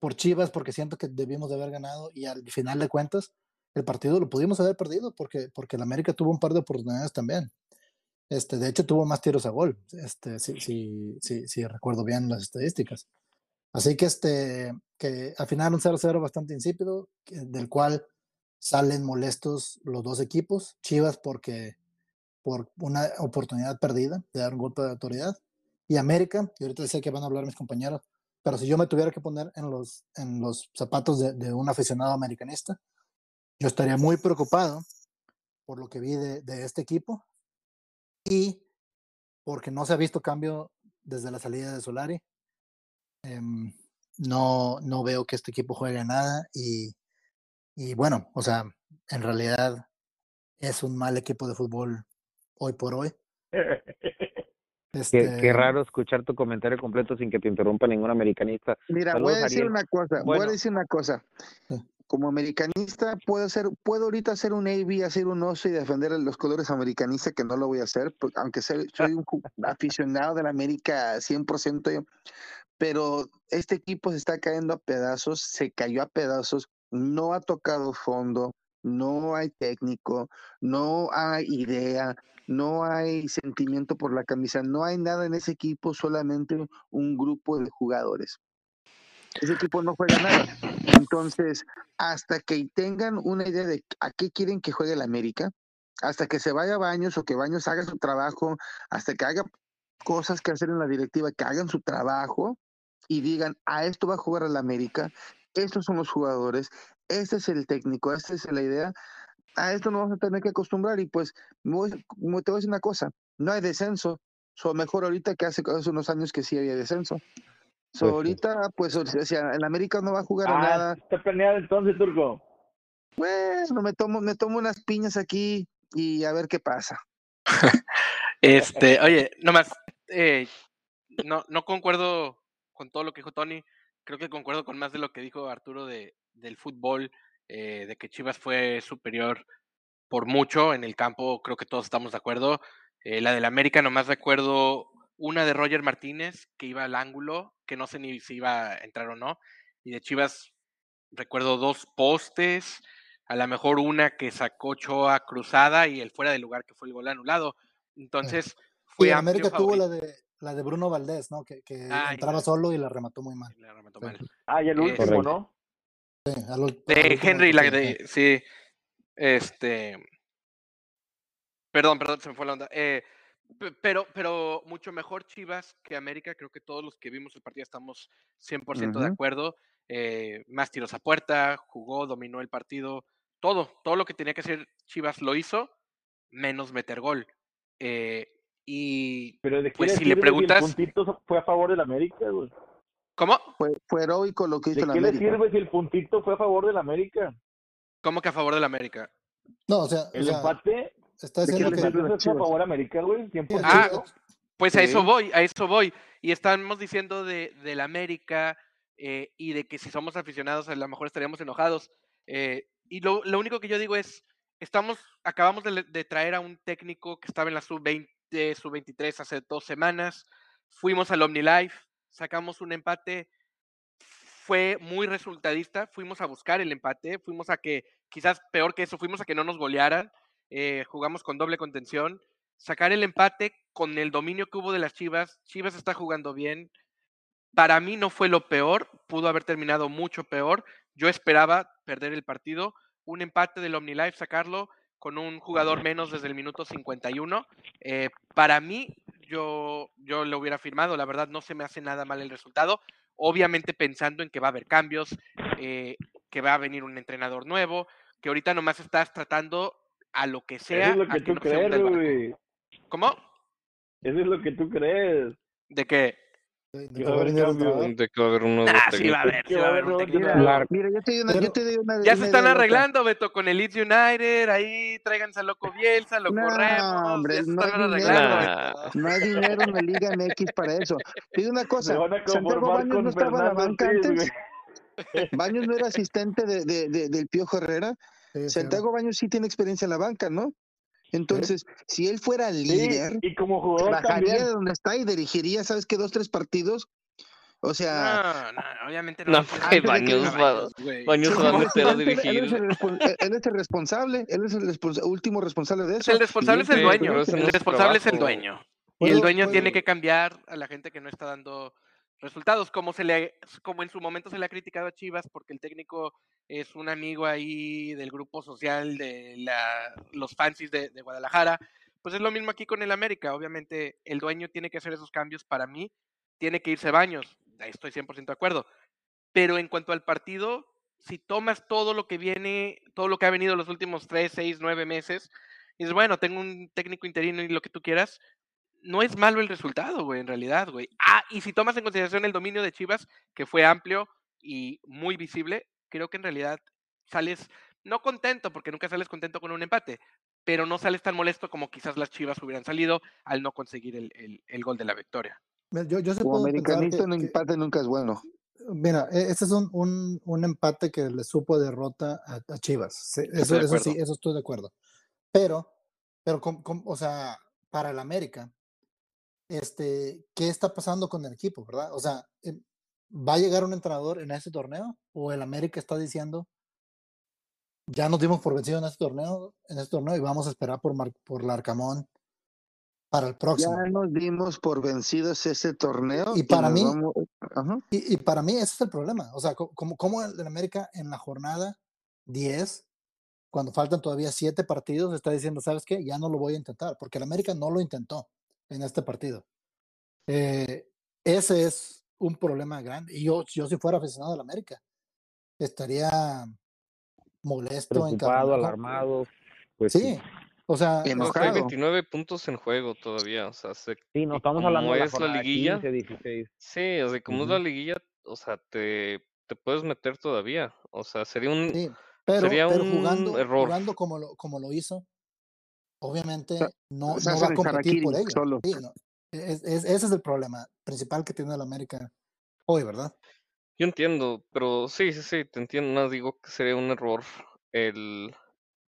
por Chivas, porque siento que debimos de haber ganado y al final de cuentas, el partido lo pudimos haber perdido porque, porque el América tuvo un par de oportunidades también. Este, de hecho, tuvo más tiros a gol, este, si, si, si, si recuerdo bien las estadísticas. Así que este, que al final un 0-0 bastante insípido, del cual salen molestos los dos equipos, Chivas porque por una oportunidad perdida de dar un golpe de autoridad, y América, y ahorita decía que van a hablar mis compañeros, pero si yo me tuviera que poner en los, en los zapatos de, de un aficionado americanista, yo estaría muy preocupado por lo que vi de, de este equipo y porque no se ha visto cambio desde la salida de Solari. Eh, no, no veo que este equipo juegue nada y, y bueno, o sea, en realidad es un mal equipo de fútbol hoy por hoy. Qué, Este, qué raro escuchar tu comentario completo sin que te interrumpa ningún americanista. Mira, Saludos, voy a decir Ariel. una cosa, voy a decir una cosa. Como americanista puedo hacer, puedo ahorita hacer un AB, hacer un oso y defender los colores americanistas, que no lo voy a hacer, porque aunque soy, soy un aficionado de la América 100%, yo, pero este equipo se está cayendo a pedazos, se cayó a pedazos, no ha tocado fondo, no hay técnico, no hay idea, no hay sentimiento por la camisa, no hay nada en ese equipo, solamente un grupo de jugadores. Ese equipo no juega nada. Entonces, hasta que tengan una idea de a qué quieren que juegue la América, hasta que se vaya a Baños o que Baños haga su trabajo, hasta que haga cosas que hacer en la directiva, que hagan su trabajo y digan, a esto va a jugar la América, estos son los jugadores, este es el técnico, esta es la idea, a esto nos vamos a tener que acostumbrar y pues me- te voy a decir una cosa, no hay descenso, o mejor ahorita que hace, hace unos años que sí había descenso. So, Pues ahorita, pues, o sea, el América no va a jugar a Ah, nada. está planeado entonces, Turco. Bueno, me tomo, me tomo unas piñas aquí y a ver qué pasa. Este, oye, nomás, eh, no, no concuerdo con todo lo que dijo Tony. Creo que concuerdo con más de lo que dijo Arturo de, del fútbol, eh, de que Chivas fue superior por mucho en el campo. Creo que todos estamos de acuerdo. Eh, la del América, nomás recuerdo una de Roger Martínez que iba al ángulo, que no sé ni si iba a entrar o no. Y de Chivas recuerdo dos postes, a lo mejor una que sacó Choa cruzada y el fuera de lugar que fue el gol anulado. Entonces, y fue América tuvo la de la de Bruno Valdés, ¿no? Que, Ah, entraba solo y la remató muy mal. La remató Sí. mal. Ah, y el Eh, último, Correcto. ¿no? Sí, al al De último Henry, la de. Sí. Este. Perdón, perdón, se me fue la onda. Eh, pero, pero mucho mejor Chivas que América. Creo que todos los que vimos el partido estamos 100% de Ujú. acuerdo. Eh, más tiros a puerta, jugó, dominó el partido. Todo, todo lo que tenía que hacer Chivas lo hizo, menos meter gol. Eh, y. Pero de qué Pues, si le preguntas- el puntito fue a favor del América, güey. ¿Cómo? Fue, fue heroico lo que ¿De hizo la qué le sirve si el puntito fue a favor del América? ¿Cómo que a favor del América? No, o sea, o El sea, empate, está ¿de qué diciendo le el que es a favor América, güey, 100%. Ah, Pues a eso voy, a eso voy. Y estamos diciendo de, del América eh, y de que si somos aficionados a lo mejor estaríamos enojados. eh, y lo, lo único que yo digo es, estamos, acabamos de, de traer a un técnico que estaba en la sub-20, sub-23 hace dos semanas. Fuimos al OmniLife, sacamos un empate. Fue muy resultadista, fuimos a buscar el empate, fuimos a que, quizás peor que eso, fuimos a que no nos golearan. Eh, jugamos con doble contención sacar el empate con el dominio que hubo de las Chivas. Chivas está jugando bien. Para mí no fue lo peor, pudo haber terminado mucho peor. Yo esperaba perder el partido, un empate del OmniLife, sacarlo con un jugador menos desde el minuto 51. Eh, para mí, yo, yo lo hubiera firmado, la verdad no se me hace nada mal el resultado. Obviamente pensando en que va a haber cambios, eh, que va a venir un entrenador nuevo, que ahorita nomás estás tratando a lo que sea. Eso es lo a que tú no crees, güey. ¿Cómo? Eso es lo que tú crees. ¿De qué? de- de que que va a haber un. De que va a haber un nuevo Ah, sí va a haber, sí va a haber un. Mira, yo te doy una, yo te doy una, Ya una se están arreglando, Beto, con el Leeds United, ahí tráiganse a Loco Bielsa, lo No, corremos, hombre, ya se no están hay dinero. arreglando. No hay dinero en la Liga MX para eso. Te digo una cosa, Santiago Baños no estaba en la banca antes. Baños no era asistente de, de- de- del Piojo Herrera. Sí, sí, Santiago Baños sí tiene experiencia en la banca, ¿no? Entonces, si él fuera líder, Sí, y como jugador bajaría también. de donde está y dirigiría, ¿sabes qué? Dos, tres partidos. O sea, No, no, obviamente no. No, fue tienes que Baños, dirigir Baños. Baños sí, se va a él- es dirigir. el él- es el responsable, él es el respons- último responsable de eso. El responsable es el dueño, el responsable es el dueño. Y el ¿Puedo- dueño tiene que cambiar a la gente que no está dando resultados, como se le, como en su momento se le ha criticado a Chivas, porque el técnico es un amigo ahí del grupo social de la, los fancies de, Guadalajara. Pues es lo mismo aquí con el América. Obviamente el dueño tiene que hacer esos cambios para mí, tiene que irse baños, ahí estoy 100% de acuerdo. Pero en cuanto al partido, si tomas todo lo que viene, todo lo que ha venido los últimos 3, 6, 9 meses, y bueno, tengo un técnico interino y lo que tú quieras, no es malo el resultado, güey, en realidad, güey. Ah, y si tomas en consideración el dominio de Chivas, que fue amplio y muy visible, creo que en realidad sales no contento, porque nunca sales contento con un empate, pero no sales tan molesto como quizás las Chivas hubieran salido al no conseguir el, el- el gol de la victoria. Yo, yo Como puedo americanista, que- un que- empate nunca es bueno. Mira, este es un, un, un empate que le supo derrota a, a Chivas. Sí, eso, eso sí, eso estoy de acuerdo. Pero, pero com- com- o sea, para el América, este, ¿qué está pasando con el equipo, verdad? O sea, em, ¿va a llegar un entrenador en este torneo? ¿O el América está diciendo, ya nos dimos por vencido en este torneo, en este torneo y vamos a esperar por, Mar- por Larcamón para el próximo? Ya nos dimos por vencidos ese torneo. Y para mí- vamos-. Y, y para mí ese es el problema. O sea, co- como, como el el América en la jornada 10, cuando faltan todavía 7 partidos, está diciendo, ¿sabes qué? Ya no lo voy a intentar, porque el América no lo intentó en este partido. Eh, ese es un problema grande. Y yo, yo si fuera aficionado al América, estaría molesto, Preocupado, alarmado. Pues Sí, o sea, es hay Enojado. 29 puntos en juego todavía, o sea, se- Sí, no estamos hablando de la es la liguilla, 15, 16. sí, o sea, como es Ujú. la liguilla, o sea, te, te puedes meter todavía, o sea, sería un, Sí, pero, sería pero un jugando, error. jugando como lo, como lo hizo, obviamente no, se no va a competir por ello. solo. Sí, no, es- es- ese es el problema principal que tiene el América hoy, ¿verdad? Yo entiendo, pero sí, sí, sí, te entiendo. No digo que sería un error el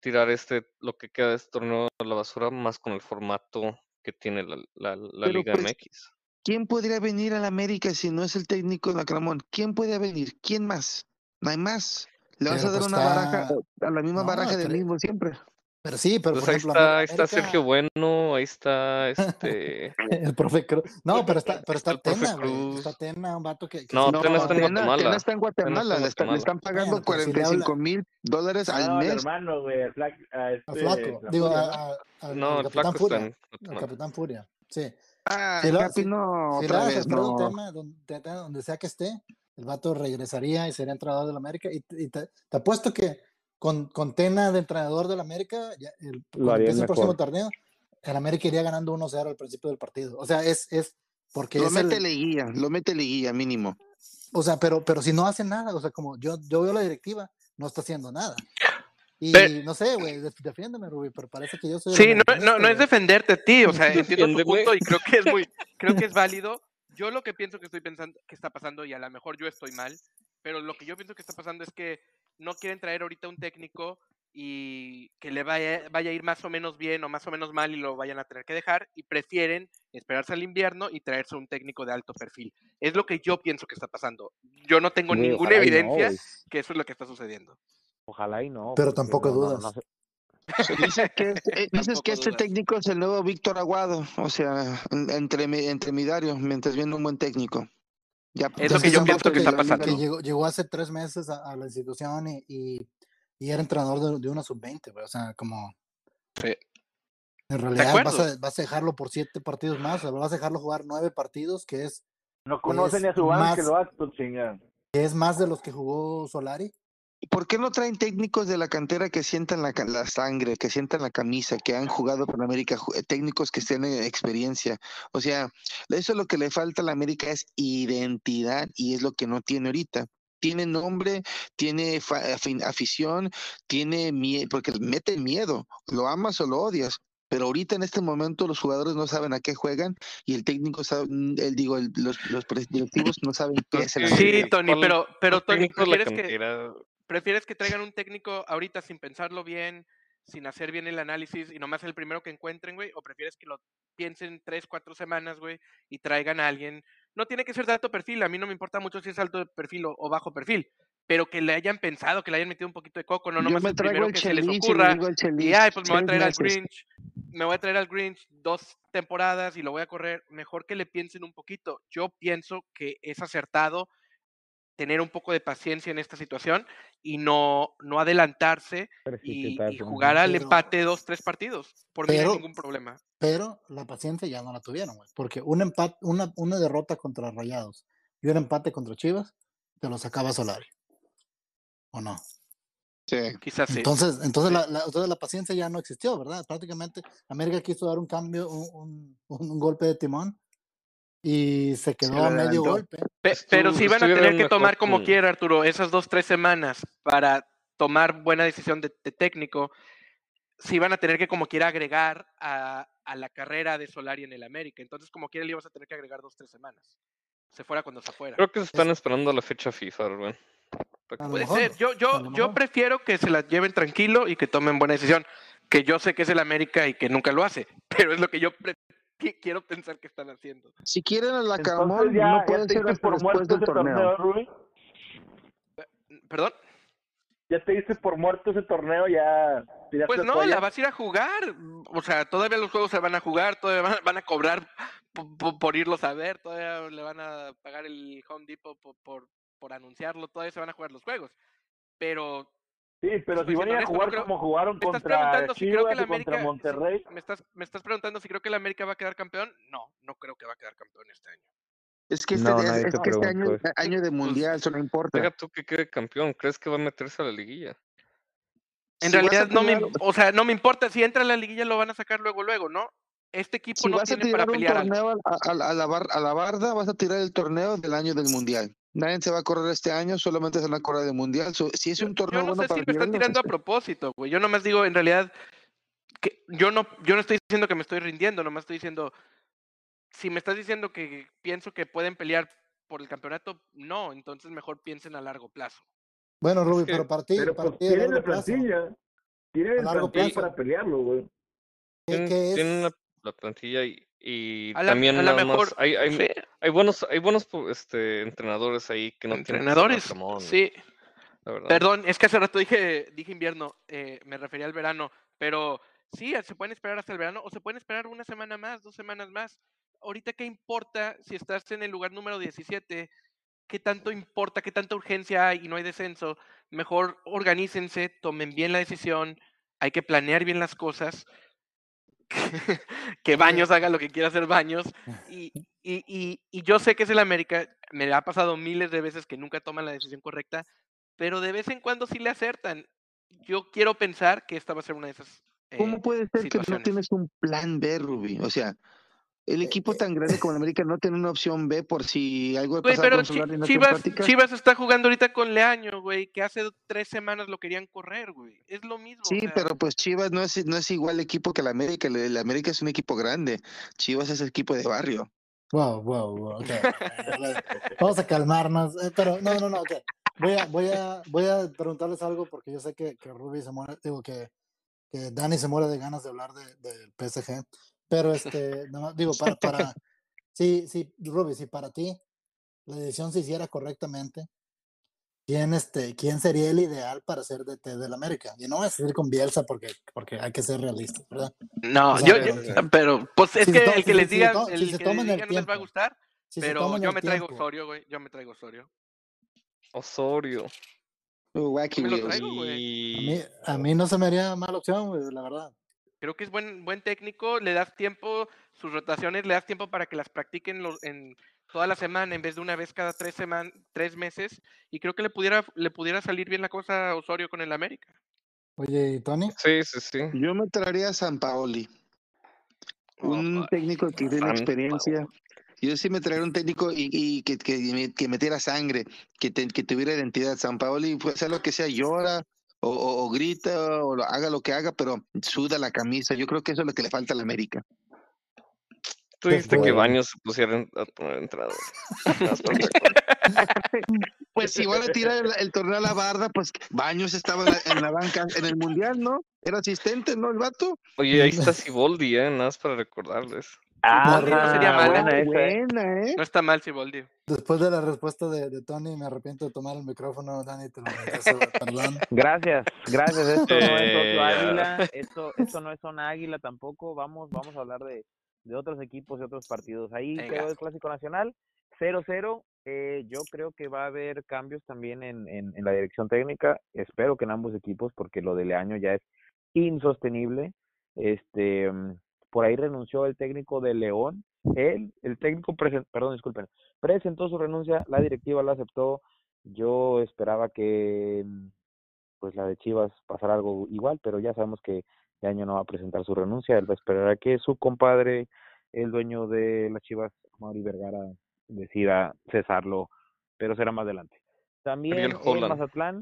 tirar este, lo que queda de este torneo a la basura, más con el formato que tiene la, la, la Pero, Liga pues, MX. ¿Quién podría venir al América si no es el técnico de Cramón? ¿Quién puede venir? ¿Quién más? No hay más. Le vas Pero a dar pues una baraja, a la misma no, baraja del mismo siempre. Pero sí, pero Pues por ahí ejemplo, está, Amé- ahí está Sergio América, Bueno, ahí está este. el profe Cruz. No, pero está, pero está profe Tena, güey. Está. Tena, un vato que, que No, sí No, Tena está en Guatemala. Tena está está en Guatemala. Le, están- le están pagando le 45 habla mil dólares al No, mes. hermano, güey, a este, flaco, la digo, Furia, a- a- al, No, el Capitán flaco está Furia. en Al. Capitán Furia, sí. Ah, Si, lo, Capi, si, no, si otra vez no. Tema, donde, donde sea que esté, el vato regresaría y sería entrenador del América. Y, y te, te apuesto que con, con Tena de entrenador del América, ya el, cuando el próximo torneo, el América iría ganando 1-0 al principio del partido. O sea, es, es porque Lo es el, mete liguilla, lo mete liguilla mínimo. o sea, pero, pero si no hace nada, o sea, como yo, yo veo la directiva, no está haciendo nada. Y Pe- no sé, güey, def- defiéndeme, Rubí, pero parece que yo soy el Sí, no, no, no es defenderte a ti, o sea, entiendo tu punto y creo que es muy, creo que es válido. Yo lo que pienso que estoy pensando que está pasando, y a lo mejor yo estoy mal, pero lo que yo pienso que está pasando es que no quieren traer ahorita un técnico y que le vaya, vaya a ir más o menos bien o más o menos mal y lo vayan a tener que dejar, y prefieren esperarse al invierno y traerse un técnico de alto perfil. Es lo que yo pienso que está pasando. Yo no tengo ninguna no, evidencia que eso es lo que está sucediendo. Ojalá y no. Pero tampoco no, no, no, dudas. no Dices que, eh, dices que este dudas. técnico es el nuevo Víctor Aguado, o sea, en- entre, entremediario, mientras viene un buen técnico. Ya, Es lo que yo pienso que está pasando. que llegó, llegó hace tres meses a, a la institución y, y, y era entrenador de, de una sub-20, güey, o sea, como Sí. en realidad vas a, vas a dejarlo por siete partidos más, o sea, vas a dejarlo jugar nueve partidos, que es, No conocen es ni a su banco, que lo va a chingar. que es más de los que jugó Solari. ¿Por qué no traen técnicos de la cantera que sientan la, ca- la sangre, que sientan la camisa, que han jugado con América, eh, técnicos que tienen experiencia? O sea, eso es lo que le falta a la América es identidad y es lo que no tiene ahorita. Tiene nombre, tiene afición, tiene miedo, porque le mete miedo, lo amas o lo odias. Pero ahorita en este momento los jugadores no saben a qué juegan y el técnico sabe, mm, el, digo, el- los, los directivos no saben qué es el Sí, Tony, ¿cuál- pero, pero Tony, técnico es la ¿prefieres que? Prefieres que traigan un técnico ahorita sin pensarlo bien, sin hacer bien el análisis y nomás el primero que encuentren, güey? ¿O prefieres que lo piensen tres, cuatro semanas, güey, y traigan a alguien? No tiene que ser de alto perfil, a mí no me importa mucho si es alto perfil o, o bajo perfil, pero que le hayan pensado, que le hayan metido un poquito de coco, no nomás el primero el que se les ocurra. Y ay, pues me voy a traer al. Grinch, me voy a traer al Grinch dos temporadas y lo voy a correr. Mejor que le piensen un poquito. Yo pienso que es acertado tener un poco de paciencia en esta situación y no, no adelantarse y, y jugar al Pero- empate dos, tres partidos. Por mí no Pero- hay ningún problema. Pero la paciencia ya no la tuvieron, güey, porque un empate, una, una derrota contra Rayados y un empate contra Chivas, te lo sacaba Solari. ¿O no? Sí. Quizás sí. Entonces, entonces, la, la- entonces la paciencia ya no existió, ¿verdad? Prácticamente América quiso dar un cambio, un, un- un golpe de timón y se quedó le a medio golpe. Pe- pero sí van a tener que mejor tomar como quiera, Arturo, esas dos, tres semanas para tomar buena decisión de, de técnico. sí van a tener que como quiera agregar a, a la carrera de Solari en el América. Entonces, como quiera, le ibas a tener que agregar dos, tres semanas. Se fuera cuando se fuera. Creo que se están esperando la fecha FIFA, Rubén. Puede mejor, ser. Yo, yo, yo prefiero que se la lleven tranquilo y que tomen buena decisión. Que yo sé que es el América y que nunca lo hace. Pero es lo que yo pre- qui- quiero pensar que están haciendo. Si quieren a la Camón, ya, no ya puede te ser hasta por después muerto del torneo. ¿Perdón? Ya te diste por muerto ese torneo, ya Pues no, la vas a ir a jugar. O sea, todavía los juegos se van a jugar, todavía van, van a cobrar po- po- por, irlos a ver, todavía le van a pagar el Home Depot por, por, por anunciarlo, todavía se van a jugar los juegos. Pero Sí, pero si van a a jugar creo- como jugaron me estás contra preguntando si creo que Chivas la y contra América. si- Monterrey. me, estás, me estás preguntando si creo que la América va a quedar campeón. No, no creo que va a quedar campeón este año. Es que este, No, es, es que este año, año de mundial, eso no importa. Deja tú que quede campeón. ¿Crees que va a meterse a la liguilla? En Si a realidad no me, tirar- o sea, no me importa si entra a la liguilla lo van a sacar luego luego, ¿no? Este equipo Si no vas a tiene para tirar un pelear torneo a, a- a la bar- a la barda, vas a tirar el torneo del año del mundial. Nadie se va a correr este año, solamente se van a correr del mundial. So, si es Yo, un yo torneo no bueno sé para si me están tirando a propósito, güey. Yo nomás digo, en realidad, que yo no, yo no estoy diciendo que me estoy rindiendo, nomás estoy diciendo, si me estás diciendo que pienso que pueden pelear por el campeonato, no, entonces mejor piensen a largo plazo. Bueno, Rubi, que- pero para ti, Pero para pues a tienen largo la plazo, plantilla. Tienen A largo plazo. para pelearlo, güey. ¿qué, Tienen, es? tienen la, la plantilla y, y A la, también a la mejor. Hay, hay, sí, hay buenos, hay buenos este, entrenadores ahí que no tienen entrenadores, Arcamón, sí. la. Perdón, es que hace rato dije, dije invierno, eh, me refería al verano, pero sí, se pueden esperar hasta el verano o se pueden esperar una semana más, dos semanas más. Ahorita, ¿qué importa si estás en el lugar número 17? ¿Qué tanto importa? ¿Qué tanta urgencia hay y no hay descenso? Mejor organícense, tomen bien la decisión, hay que planear bien las cosas. que Baños haga lo que quiera hacer Baños. Y, y, y, y yo sé que es el América, me ha pasado miles de veces que nunca toman la decisión correcta, pero de vez en cuando sí le acertan. Yo quiero pensar que esta va a ser una de esas. ¿Cómo eh, puede ser que no tienes un plan B, Ruby? O sea, el equipo tan grande como el América no tiene una opción B por si algo Güey, pasa pero con Chi- Solari en las Chivas, prácticas. Chivas está jugando ahorita con Leaño, güey, que hace tres semanas lo querían correr, güey. Es lo mismo. o Sí, sea, pero pues Chivas no es, no es igual equipo que el América. El, el América es un equipo grande. Chivas es equipo de barrio. Wow, wow, wow. Vamos a calmarnos. eh, Pero no, no, no. Voy a, voy a, voy a preguntarles algo porque yo sé que, que Ruby se muere, digo que, que Dani se muere de ganas de hablar de, del PSG. Pero este, más digo, para, para, sí, sí, Ruby, si para ti la decisión se hiciera correctamente, ¿quién, este, quién sería el ideal para ser DT del América? Y no voy a seguir con Bielsa porque, porque hay que ser realistas, ¿verdad? No, O sea, yo, pero- yo- pero pues es Si que el que les diga, el si se que no les va a gustar, Si pero yo me traigo tiempo. Osorio, güey, yo me traigo Osorio. Osorio. Uh, wacky me lo traigo, güey. A mí, a mí no se me haría mala opción, güey, la verdad. Creo que es buen, buen técnico, le das tiempo, sus rotaciones, le das tiempo para que las practiquen los- en toda la semana en vez de una vez cada tres, seman- tres meses. Y creo que le pudiera, le pudiera salir bien la cosa a Osorio con el América. Oye, ¿y Tony? sí, sí, sí. Yo me traería a San Paoli. Un técnico que tiene experiencia. Yo sí me traería un técnico y, y que, que, me- que metiera sangre, que, te- que tuviera identidad. San Paoli puede hacer lo que sea, llora o, o- o grita o lo- haga lo que haga, pero suda la camisa. Yo creo que eso es lo que le falta a la América. Tú dijiste que. Baños se pusiera a poner recordar. Pues si van a tirar el, el torneo a la barda, pues Baños estaba en la, en la banca en el Mundial, ¿no? Era asistente, ¿no? El vato. Oye, ahí está Siboldi, ¿eh? Nada más para recordarles. Ah, no sería mala. buena ¿eh? Buena, ¿eh? No está mal, Siboldi. Después de la respuesta de, de Tony, me arrepiento de tomar el micrófono, Dani, te lo regreso, perdón. Gracias, gracias. Esto no es Eh, Oso ya. Águila, esto, esto no es zona águila tampoco. Vamos, vamos a hablar de, de otros equipos y otros partidos. Ahí Venga. quedó el Clásico Nacional, 0-0. Eh, yo creo que va a haber cambios también en, en, en la dirección técnica. Espero que en ambos equipos, porque lo de año ya es insostenible. Este, mm, por ahí renunció el técnico de León. Él, el técnico, presen- perdón, disculpen, presentó su renuncia, la directiva la aceptó. Yo esperaba que pues la de Chivas pasara algo igual, pero ya sabemos que de año no va a presentar su renuncia, él va a esperar a que su compadre, el dueño de las Chivas, Mauri Vergara, decida cesarlo, pero será más adelante. También Holland, Mazatlán.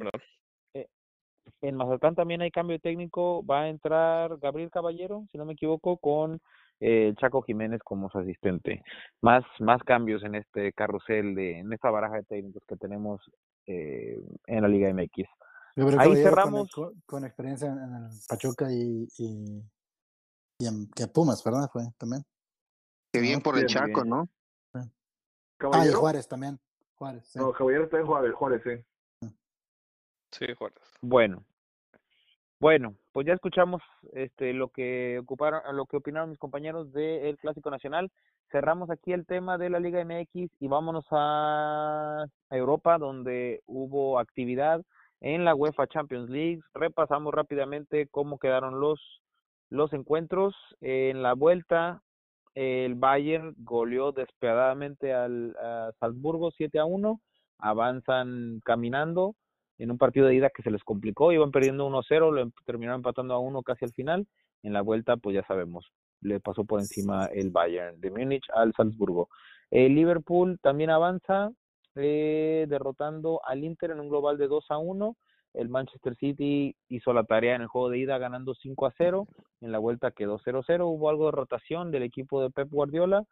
En Mazatlán también hay cambio técnico, va a entrar Gabriel Caballero, si no me equivoco, con eh, Chaco Jiménez como su asistente. Más, más cambios en este carrusel, de, en esta baraja de técnicos que tenemos eh, en la Liga MX. Gabriel Ahí Caballero con- cerramos. Con, con experiencia en, el Pachuca y, y, y en que Pumas, ¿verdad? Fue también. Qué bien por el Bien, Chaco, bien. ¿no? Ah, y Caballero. Juárez también. Juárez, sí. No, Caballero está en Juárez, Juárez, sí. Sí, Juárez. Bueno, bueno, pues ya escuchamos este lo que ocuparon, lo que opinaron mis compañeros del Clásico Nacional. Cerramos aquí el tema de la Liga MX y vámonos a a Europa, donde hubo actividad en la UEFA Champions League. Repasamos rápidamente cómo quedaron los los encuentros. En la vuelta, el Bayern goleó despiadadamente al a Salzburgo 7 a 1. Avanzan caminando en un partido de ida que se les complicó, iban perdiendo 1-0, lo em- terminaron empatando a 1 casi al final. En la vuelta, pues ya sabemos, le pasó por encima el Bayern de Múnich al Salzburgo. El Liverpool también avanza, eh, derrotando al Inter en un global de 2 a 1. El Manchester City hizo la tarea en el juego de ida ganando 5 a 0. En la vuelta quedó 0-0. Hubo algo de rotación del equipo de Pep Guardiola,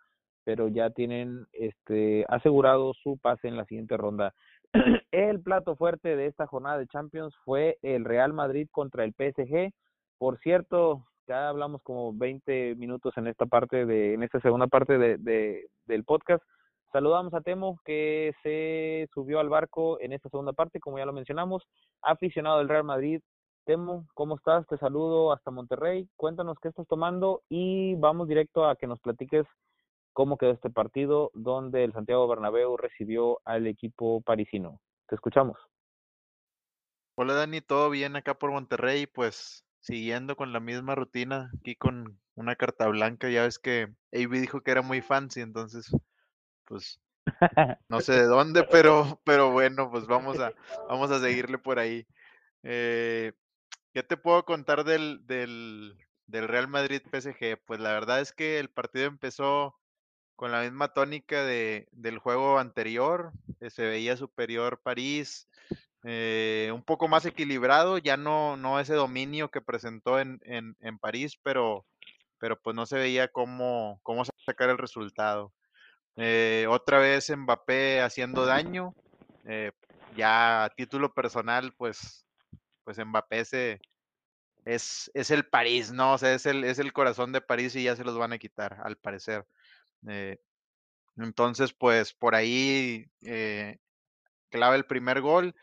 pero ya tienen este asegurado su pase en la siguiente ronda. El plato fuerte de esta jornada de Champions fue el Real Madrid contra el PSG. Por cierto, ya hablamos como 20 minutos en esta parte de, en esta segunda parte de, de- del podcast. Saludamos a Temo que se subió al barco en esta segunda parte, como ya lo mencionamos, aficionado del Real Madrid. Temo, ¿cómo estás? Te saludo hasta Monterrey. Cuéntanos qué estás tomando y vamos directo a que nos platiques cómo quedó este partido donde el Santiago Bernabéu recibió al equipo parisino. Te escuchamos. Hola Dani, ¿todo bien acá por Monterrey? Pues siguiendo con la misma rutina, aquí con una carta blanca, ya ves que AB dijo que era muy fancy, entonces pues no sé de dónde, pero, pero bueno, pues vamos a, vamos a seguirle por ahí. Eh, ¿qué te puedo contar del, del, del Real Madrid PSG? Pues la verdad es que el partido empezó con la misma tónica de, del juego anterior, eh, se veía superior París, eh, un poco más equilibrado, ya no, no ese dominio que presentó en, en, en París, pero, pero pues no se veía cómo, cómo sacar el resultado. Eh, otra vez Mbappé haciendo daño, ya a título personal, pues, pues Mbappé se, es, es el París, ¿no? O sea, es el, es el corazón de París y ya se los van a quitar, al parecer. Eh, entonces, pues por ahí eh, clava el primer gol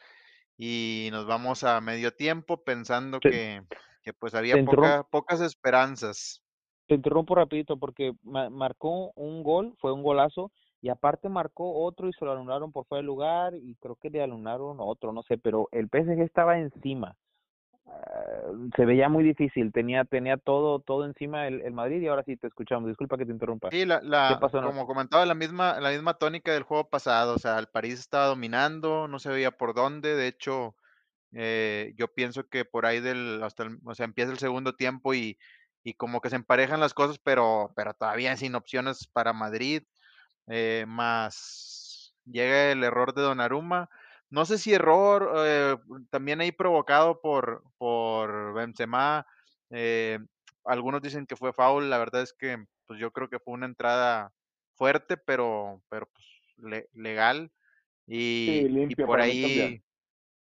y nos vamos a medio tiempo pensando que, que pues había poca- pocas esperanzas. Te interrumpo rapidito porque ma- marcó un gol, fue un golazo, y aparte marcó otro y se lo anularon por fuera de lugar y creo que le anularon otro, no sé, pero el PSG estaba encima. Se veía muy difícil, tenía tenía todo todo encima el, el Madrid y ahora sí te escuchamos. Disculpa que te interrumpa. Sí, la, ¿Qué la, pasó? como comentaba, la misma, la misma tónica del juego pasado, o sea, el París estaba dominando, no se veía por dónde, de hecho, eh, yo pienso que por ahí del, hasta el, o sea, empieza el segundo tiempo y, y como que se emparejan las cosas, pero, pero todavía sin opciones para Madrid, eh, más llega el error de Donnarumma, no sé si error, eh, también ahí provocado por, por Benzema, eh, algunos dicen que fue foul, la verdad es que pues yo creo que fue una entrada fuerte, pero, pero pues, le- legal. Y, Sí, y limpia por mí también. ahí,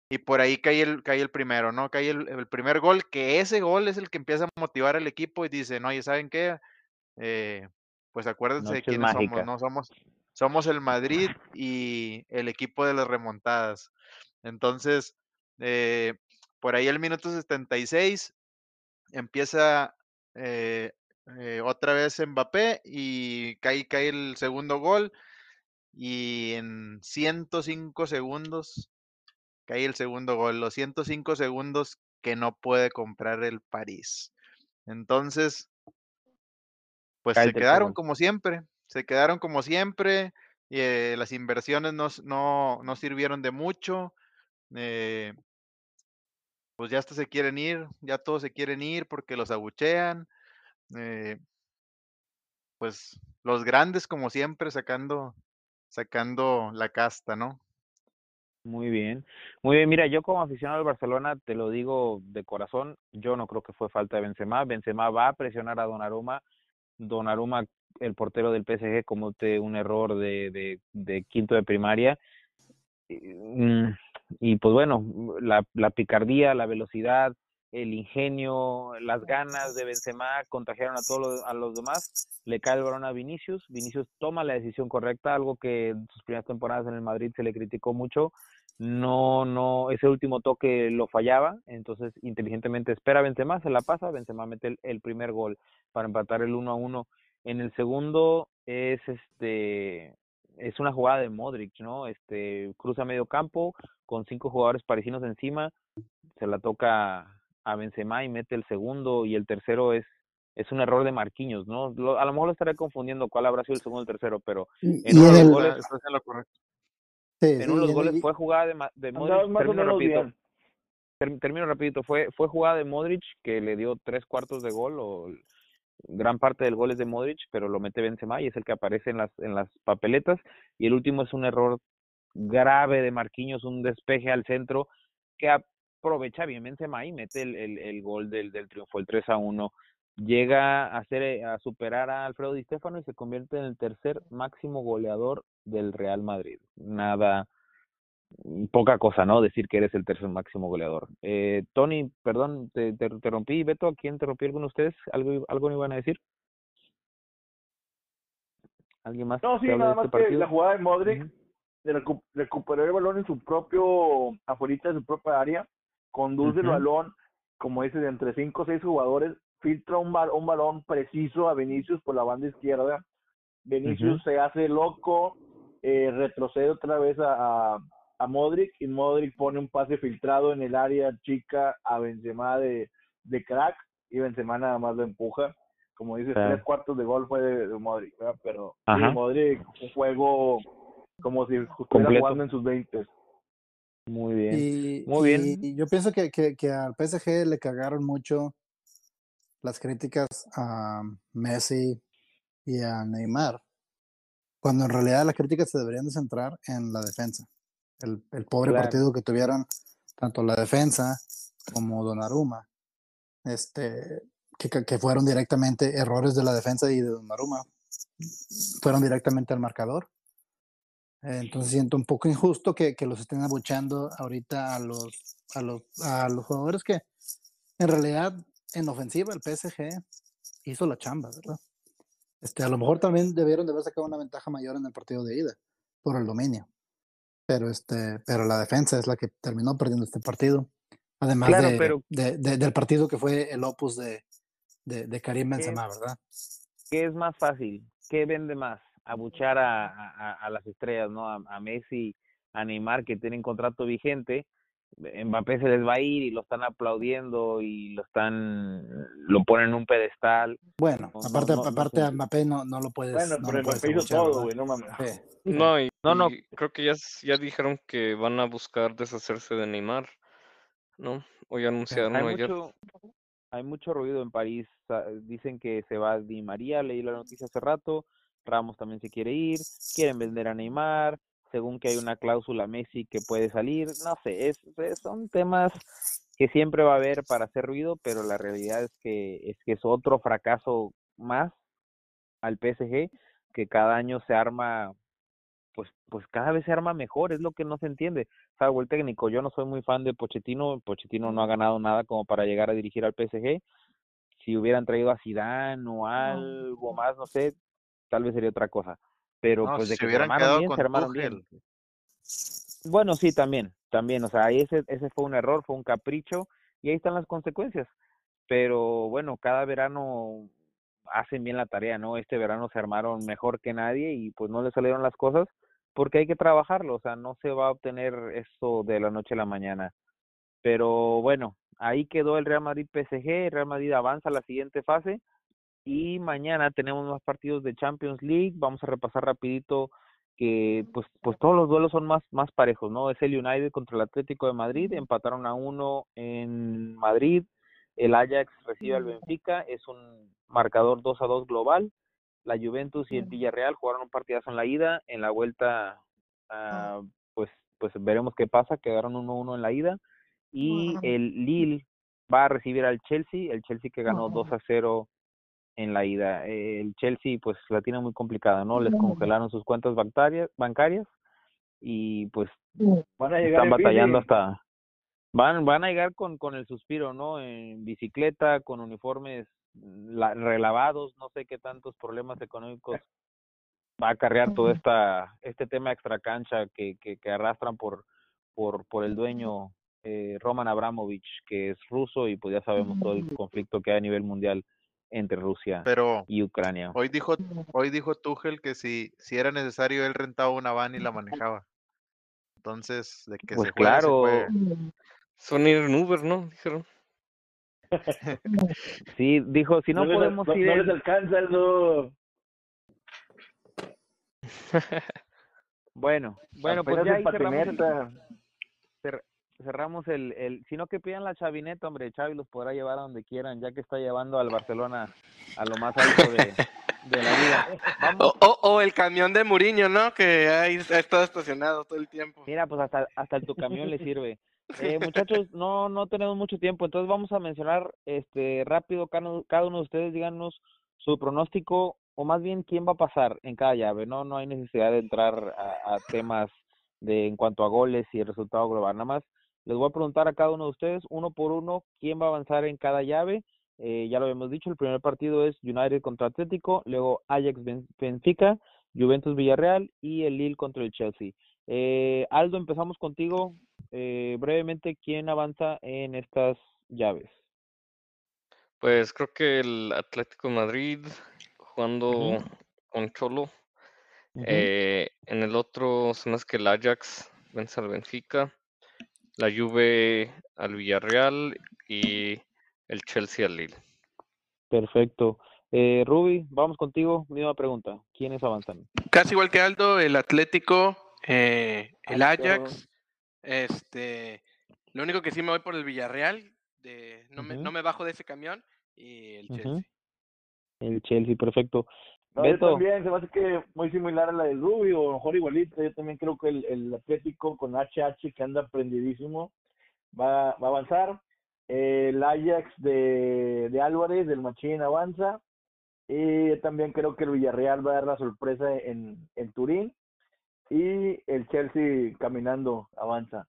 y por ahí cae el, cae el primero, ¿no? Cae el, el primer gol, que ese gol es el que empieza a motivar al equipo y dicen, oye, ¿saben qué? Eh, pues acuérdense de quiénes somos. ¿no? Somos, somos el Madrid y el equipo de las remontadas. Entonces, eh, por ahí el minuto 76 empieza eh, eh, otra vez Mbappé y cae, cae el segundo gol y en 105 segundos cae el segundo gol, los 105 segundos que no puede comprar el París. Entonces, pues se quedaron como siempre, se quedaron como siempre, eh, las inversiones no, no, no sirvieron de mucho, eh, pues ya hasta se quieren ir, ya todos se quieren ir porque los abuchean, eh, pues los grandes como siempre sacando, sacando la casta, ¿no? Muy bien, muy bien. Mira, yo como aficionado del Barcelona te lo digo de corazón, yo no creo que fue falta de Benzema. Benzema va a presionar a Donnarumma. Donnarumma, el portero del PSG, comete un error de, de, quinto de primaria. Y, mm, pues bueno, la, la picardía, la velocidad, el ingenio, las ganas de Benzema contagiaron a todos los, a los demás. Le cae el balón a Vinicius. Vinicius toma la decisión correcta, algo que en sus primeras temporadas en el Madrid se le criticó mucho. No, no, ese último toque lo fallaba, entonces inteligentemente espera a Benzema, se la pasa, Benzema mete el, el primer gol para empatar el 1 a 1. En el segundo es este es una jugada de Modric, ¿no? Este cruza medio campo con cinco jugadores parisinos encima, se la toca a Benzema y mete el segundo y el tercero es es un error de Marquinhos, ¿no? Lo- a lo mejor lo estaré confundiendo cuál habrá sido el segundo o el tercero, pero en uno de los goles, sí, en sí, uno de los fue jugada de, de Modric, termino rapidito, ter- termino rapidito, fue fue jugada de Modric que le dio tres cuartos de gol o gran parte del gol es de Modric, pero lo mete Benzema y es el que aparece en las en las papeletas y el último es un error grave de Marquinhos, un despeje al centro que aprovecha bien Benzema y mete el, el, el gol del, del triunfo, el 3 a 1. Llega a hacer eh, a superar a Alfredo Di Stéfano y se convierte en el tercer máximo goleador del Real Madrid. Nada poca cosa, ¿no? Decir que eres el tercer máximo goleador. Eh, Tony, perdón, te, te, te rompí. Beto, ¿a quién te rompí alguno de ustedes? ¿Algo, algo me iban a decir? ¿Alguien más No, sí, nada este más que la jugada de Modric Ujú. de recu- recuperó el balón en su propio, afuera de su propia área, conduce el balón, como dice, de entre cinco o seis jugadores, filtra un, bal- un balón preciso a Vinicius por la banda izquierda. Vinicius se hace loco, eh, retrocede otra vez a, a, a Modric y Modric pone un pase filtrado en el área chica a Benzema de, de crack y Benzema nada más lo empuja. Como dices, tres cuartos de gol fue de, de Modric, ¿verdad? pero sí, Modric, un juego como si estuviera jugando en sus 20. Muy bien. Y, Muy bien. y yo pienso que, que, que al PSG le cagaron mucho las críticas a Messi y a Neymar, cuando en realidad las críticas se deberían de centrar en la defensa. El, el pobre Claro. partido que tuvieron tanto la defensa como Donnarumma, este, que, que- que fueron directamente errores de la defensa y de Donnarumma, fueron directamente al marcador. Entonces siento un poco injusto que, que los estén abuchando ahorita a los, a los, a los jugadores que en realidad en ofensiva el PSG hizo la chamba, ¿verdad? Este, a lo mejor también debieron de haber sacado una ventaja mayor en el partido de ida por el dominio. Pero este, pero la defensa es la que terminó perdiendo este partido. Además Claro, de, pero- de- de- del partido que fue el opus de, de, Karim ¿Qué- Benzema, ¿verdad? ¿Qué es más fácil? ¿Qué vende más? Abuchar a, a, a las estrellas, ¿no? A, a Messi, a Neymar, que tienen contrato vigente. Mbappé se les va a ir y lo están aplaudiendo y lo están, lo ponen en un pedestal. Bueno, No, no, aparte, no, no aparte a Mbappé no, no lo puedes. Bueno, no pero Mbappé hizo todo, güey, no mames. Sí. No, y, No, no. y creo que ya, ya dijeron que van a buscar deshacerse de Neymar, ¿no? Hoy anunciaron Hay ayer. mucho, hay mucho ruido en París. Dicen que se va Di María, leí la noticia hace rato. Ramos también se quiere ir. Quieren vender a Neymar. Según que hay una cláusula Messi que puede salir. No sé, es, es- son temas que siempre va a haber para hacer ruido, pero la realidad es que es que es otro fracaso más al PSG que cada año se arma pues pues cada vez se arma mejor, es lo que no se entiende. Salvo el técnico, yo no soy muy fan de Pochettino, Pochettino no ha ganado nada como para llegar a dirigir al PSG. Si hubieran traído a Zidane o algo más, no sé, tal vez sería otra cosa. Pero No, pues de que se armaron quedado bien, se armaron bien. Bueno, sí, también, también, o sea, ahí ese, ese fue un error, fue un capricho y ahí están las consecuencias. Pero bueno, cada verano hacen bien la tarea, ¿no? Este verano se armaron mejor que nadie y pues no le salieron las cosas porque hay que trabajarlo, o sea, no se va a obtener eso de la noche a la mañana. Pero bueno, ahí quedó el Real Madrid PSG, el Real Madrid avanza a la siguiente fase y mañana tenemos más partidos de Champions League, vamos a repasar rapidito que pues pues todos los duelos son más más parejos, ¿no? Es el United contra el Atlético de Madrid, empataron a uno en Madrid, el Ajax recibe al Benfica, es un marcador 2 a 2 global. La Juventus y el Villarreal jugaron un partidazo en la ida, en la vuelta ah, pues pues veremos qué pasa, quedaron 1-1 en la ida y el Lille va a recibir al Chelsea, el Chelsea que ganó 2 a 0 en la ida. El Chelsea pues la tiene muy complicada, ¿no? Les congelaron sus cuentas bancarias, bancarias y pues Van a llegar están batallando bici. hasta van van a llegar con con el suspiro, ¿no? En bicicleta, con uniformes la- relavados, no sé qué tantos problemas económicos va a acarrear todo esta este tema extra cancha que, que, que arrastran por por por el dueño eh, Roman Abramovich que es ruso y pues ya sabemos todo el conflicto que hay a nivel mundial entre Rusia Pero y Ucrania. hoy dijo, hoy dijo Tuchel que si, si era necesario, él rentaba una van y la manejaba. Entonces, de que Pues se juega, se claro. juega. Son ir en Uber, ¿no? Dijeron. Sí, dijo, si no, les- podemos no- ir no les alcanza. Bueno, bueno, pues Apenas ya ahí cerramos cerramos el, el, si no que pidan la chavineta, hombre, Xavi los podrá llevar a donde quieran, ya que está llevando al Barcelona a lo más alto de, de la liga. Vamos, O, o, o el camión de Muriño, ¿no? Que ahí ha estado estacionado todo el tiempo. mira, pues hasta, hasta tu camión le sirve. Eh, muchachos, no, no tenemos mucho tiempo, entonces vamos a mencionar este rápido, cada uno, cada uno de ustedes díganos su pronóstico, o más bien quién va a pasar en cada llave, no, no hay necesidad de entrar a, a temas de en cuanto a goles y el resultado global, nada más les voy a preguntar a cada uno de ustedes, uno por uno, quién va a avanzar en cada llave. Eh, ya lo habíamos dicho, el primer partido es United contra Atlético, luego Ajax Ben- Benfica, Juventus Villarreal y el Lille contra el Chelsea. Eh, Aldo, empezamos contigo. Eh, brevemente, ¿quién avanza en estas llaves? Pues creo que el Atlético de Madrid jugando con Cholo. Eh, en el otro me hace que el Ajax vence al Benfica, la Juve al Villarreal y el Chelsea al Lille. Perfecto. Eh, Ruby, vamos contigo. Misma pregunta. ¿Quiénes avanzan? Casi igual que Aldo, el Atlético, eh, el Ajax. Este, lo único que sí me voy por el Villarreal, de, no, me, no me bajo de ese camión, y el. Chelsea. El Chelsea, perfecto. No, yo también, se me hace que muy similar a la del Rubio, o mejor igualita. Yo también creo que el, el Atlético con HH, que anda prendidísimo, va, va a avanzar. El Ajax de, de Álvarez, del Machín, avanza. Y también creo que el Villarreal va a dar la sorpresa en, en Turín. Y el Chelsea caminando avanza.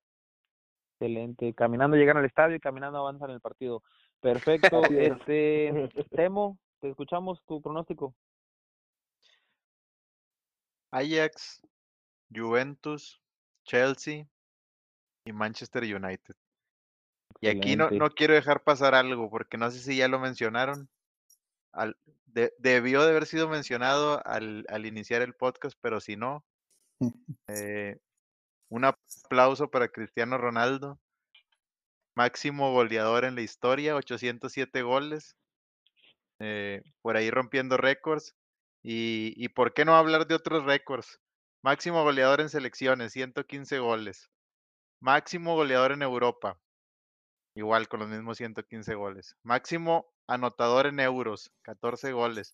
excelente. Caminando llegan al estadio y caminando avanzan el partido. Perfecto. Este, Temo, te escuchamos tu pronóstico. Ajax, Juventus, Chelsea y Manchester United. Y aquí no, no quiero dejar pasar algo, porque no sé si ya lo mencionaron. Al, de- debió de haber sido mencionado al, al iniciar el podcast, pero si no, eh, un aplauso para Cristiano Ronaldo, máximo goleador en la historia, 807 goles, eh, por ahí rompiendo récords. Y, por qué no hablar de otros récords? Máximo goleador en selecciones, 115 goles. Máximo goleador en Europa, igual con los mismos 115 goles. Máximo anotador en euros, 14 goles.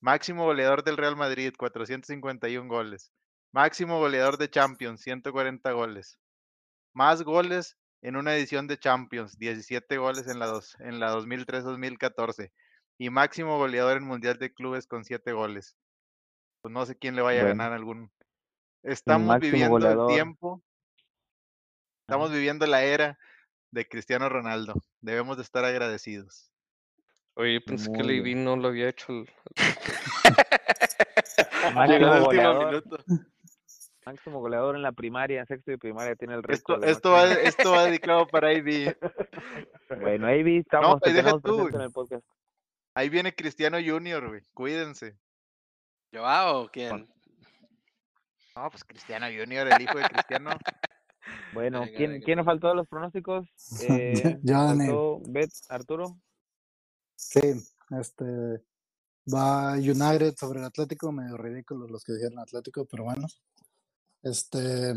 Máximo goleador del Real Madrid, 451 goles. Máximo goleador de Champions, 140 goles. Más goles en una edición de Champions, 17 goles en la, dos, en la 2003-2014. Y máximo goleador en Mundial de Clubes con 7 goles. Pues no sé quién le vaya Bueno. a ganar algún. Estamos viviendo goleador. el tiempo. Estamos viviendo la era de Cristiano Ronaldo. Debemos de estar agradecidos. Oye, yo pensé que Muy Levi bien. no lo había hecho. el- Máximo Llegó de último goleador. minuto. Máximo goleador en la primaria, sexto de primaria tiene el Esto, récord. de esto, va, esto va dedicado para Ivy. Bueno, vi, estamos, te pues deja tú, en el podcast. Ahí viene Cristiano Junior, güey. Cuídense. ¿Joao o quién? No, pues Cristiano Junior, el hijo de Cristiano. Bueno, Venga, ¿quién, venga. ¿quién nos faltó de los pronósticos? Eh, faltó Bet, Arturo. Sí, este va United sobre el Atlético, medio ridículo los que dijeron Atlético, pero bueno. Este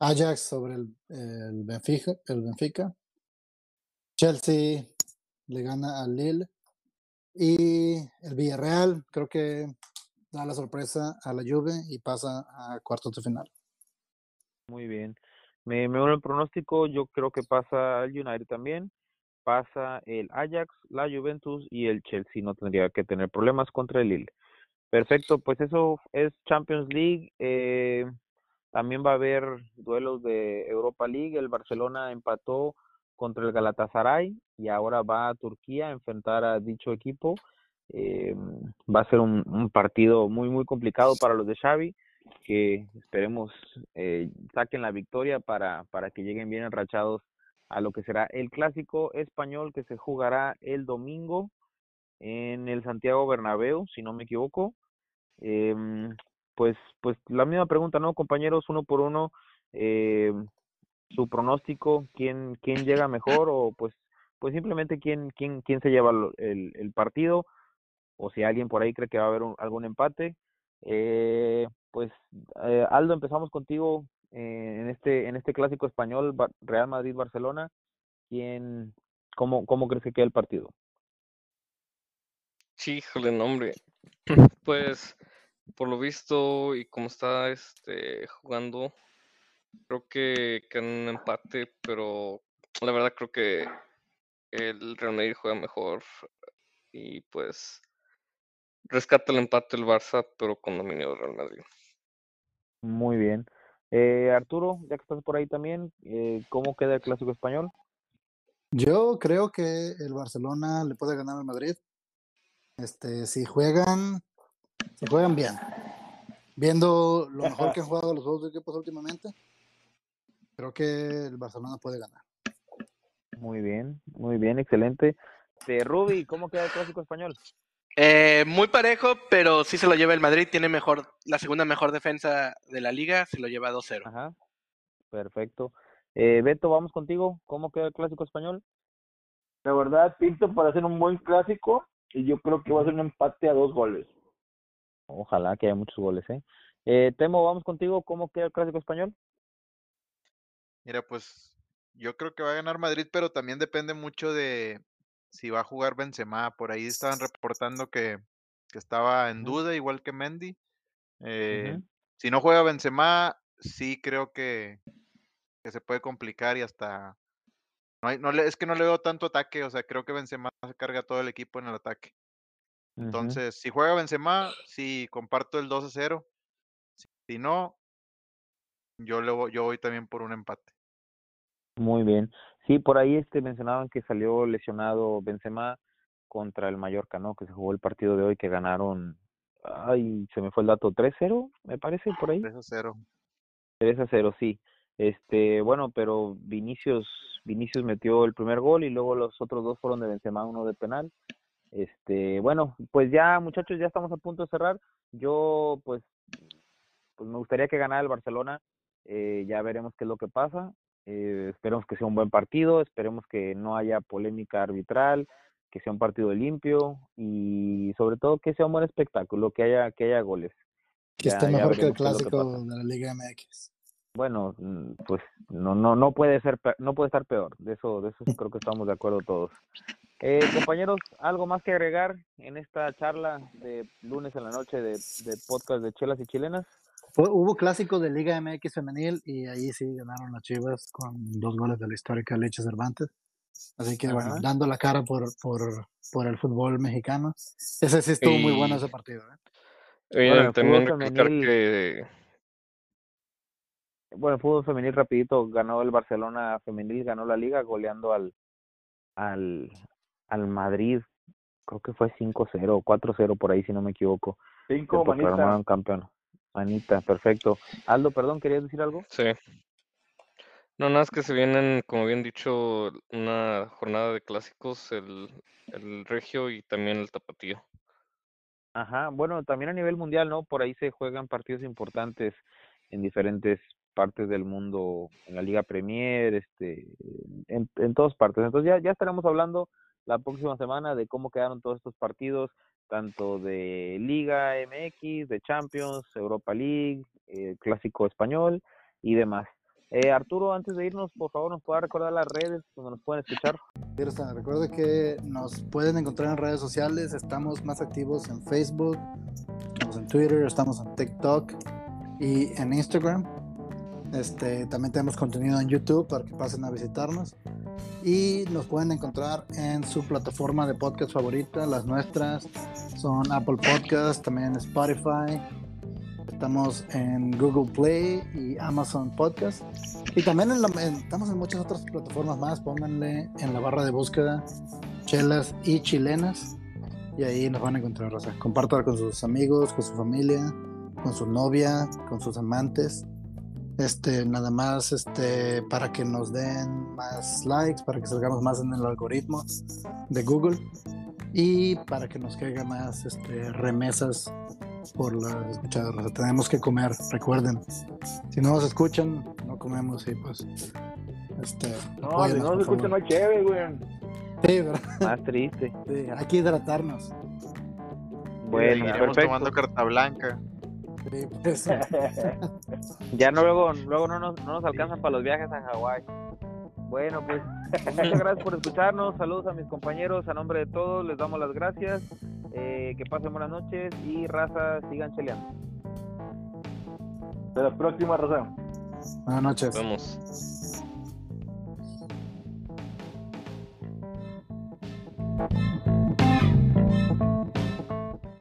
Ajax sobre el, el Benfica, el Benfica. Chelsea le gana al Lille y el Villarreal creo que da la sorpresa a la Juve y pasa a cuartos de final. Muy bien. Me, me uno el pronóstico, yo creo que pasa el United también, pasa el Ajax, la Juventus y el Chelsea, no tendría que tener problemas contra el Lille. Perfecto, pues eso es Champions League. Eh, también va a haber duelos de Europa League. El Barcelona empató contra el Galatasaray y ahora va a Turquía a enfrentar a dicho equipo. Eh, va a ser un, partido muy, muy complicado para los de Xavi, que esperemos eh, saquen la victoria para, para que lleguen bien enrachados a lo que será el clásico español que se jugará el domingo en el Santiago Bernabéu, si no me equivoco. Em, pues, pues la misma pregunta, ¿no, compañeros? Uno por uno, eh, su pronóstico, quién, quién llega mejor o pues, pues simplemente quién, quién, quién se lleva el, el partido o si alguien por ahí cree que va a haber un- algún empate. Eh, pues eh, Aldo, empezamos contigo eh, en este en este clásico español Real Madrid Barcelona. ¿Quién, cómo, cómo crees que queda el partido? Sí, híjole, no, hombre. Pues, por lo visto y como está este jugando, creo que queda un empate, pero la verdad creo que el Real Madrid juega mejor y pues rescata el empate el Barça, pero con dominio del Real Madrid. Muy bien. Eh, Arturo, ya que estás por ahí también, eh, ¿cómo queda el clásico español? Yo creo que el Barcelona le puede ganar al Madrid. Este, si juegan, si juegan bien. Viendo lo mejor que han jugado los dos equipos últimamente, creo que el Barcelona puede ganar. Muy bien, muy bien, excelente. De Ruby, ¿cómo queda el clásico español? Eh, muy parejo, pero sí se lo lleva el Madrid. Tiene mejor, la segunda mejor defensa de la liga, se lo lleva 2-0. Ajá, perfecto. Eh, Beto, vamos contigo. ¿Cómo queda el clásico español? La verdad, pinto para hacer un buen clásico y yo creo que va a ser un empate a dos goles. Ojalá que haya muchos goles, ¿eh? eh Temo, vamos contigo. ¿Cómo queda el clásico español? Mira, pues yo creo que va a ganar Madrid, pero también depende mucho de si va a jugar Benzema. Por ahí estaban reportando que, que estaba en duda, igual que Mendy. Eh. Si no juega Benzema, sí creo que, que se puede complicar y hasta... No hay, no le, es que no le veo tanto ataque, o sea, creo que Benzema se carga todo el equipo en el ataque. Entonces, si juega Benzema, sí, comparto el 2 a 0. Si no, yo, le voy- yo voy también por un empate. Muy bien. Sí, por ahí este mencionaban que salió lesionado Benzema contra el Mallorca, ¿no? Que se jugó el partido de hoy que ganaron, ay, se me fue el dato, 3-0, me parece, por ahí. 3 a 0. 3 a 0, sí. Este, bueno, pero Vinicius, Vinicius metió el primer gol y luego los otros dos fueron de Benzema, uno de penal. Este, bueno, pues ya muchachos, ya estamos a punto de cerrar. Yo pues pues me gustaría que ganara el Barcelona. Eh, ya veremos qué es lo que pasa. Eh, esperemos que sea un buen partido, esperemos que no haya polémica arbitral, que sea un partido limpio y sobre todo que sea un buen espectáculo, que haya que haya goles. Que Ya- esté mejor que el que clásico de la Liga MX. Bueno, mm, pues no no no puede ser no puede estar peor. De eso de eso creo que estamos de acuerdo todos. Eh, compañeros, algo más que agregar en esta charla de lunes en la noche de, de podcast de chelas y chilenas. Hubo clásico de Liga MX femenil y ahí sí ganaron las Chivas con dos goles de la histórica Leche Cervantes. Así que bueno, Ajá. dando la cara por, por, por el fútbol mexicano. Ese sí estuvo muy bueno ese partido. ¿eh? Oye, Bueno, el también fútbol recalcar femenil- que Bueno, el fútbol femenil rapidito ganó el Barcelona femenil, ganó la liga goleando al al al Madrid. Creo que fue 5-0 o 4-0 por ahí si no me equivoco. Se Cinco, manita. proclamaron campeón. Manita, perfecto. Aldo, perdón, ¿querías decir algo? sí. No, nada, es que se vienen, como bien dicho, una jornada de clásicos, el, el Regio y también el Tapatío. Ajá, bueno, también a nivel mundial, ¿no? Por ahí se juegan partidos importantes en diferentes partes del mundo, en la Liga Premier, este, en, en todas partes. Entonces ya, ya estaremos hablando la próxima semana de cómo quedaron todos estos partidos, tanto de Liga MX, de Champions, Europa League, eh, Clásico Español y demás. Eh, Arturo, antes de irnos, por favor, nos pueda recordar las redes donde nos pueden escuchar. Recuerde que nos pueden encontrar en redes sociales. Estamos más activos en Facebook, estamos en Twitter, estamos en TikTok y en Instagram. Este, también tenemos contenido en YouTube para que pasen a visitarnos. Y nos pueden encontrar en su plataforma de podcast favorita. Las nuestras son Apple Podcast, también Spotify. Estamos en Google Play y Amazon Podcast. Y también en estamos en muchas otras plataformas más. Pónganle en la barra de búsqueda chelas y chilenas. Y ahí nos van a encontrar. O sea, compártalo con sus amigos, con su familia, con su novia, con sus amantes. Este, nada más este, para que nos den más likes, para que salgamos más en el algoritmo de Google y para que nos caiga más este, remesas por las sea, tenemos que comer, recuerden. Si no nos escuchan, no comemos y pues. Este, No, si no se por escucha, no hay chévere, güey. Sí, ¿verdad? Más triste. Sí, hay que hidratarnos. Bueno, Seguiremos perfecto. tomando carta blanca. Ya no luego, luego no nos, no nos alcanzan para los viajes a Hawái. Bueno, pues muchas gracias por escucharnos. Saludos a mis compañeros. A nombre de todos, les damos las gracias. Eh, que pasen buenas noches y raza, sigan cheleando. Hasta la próxima, raza. Buenas noches. Vemos.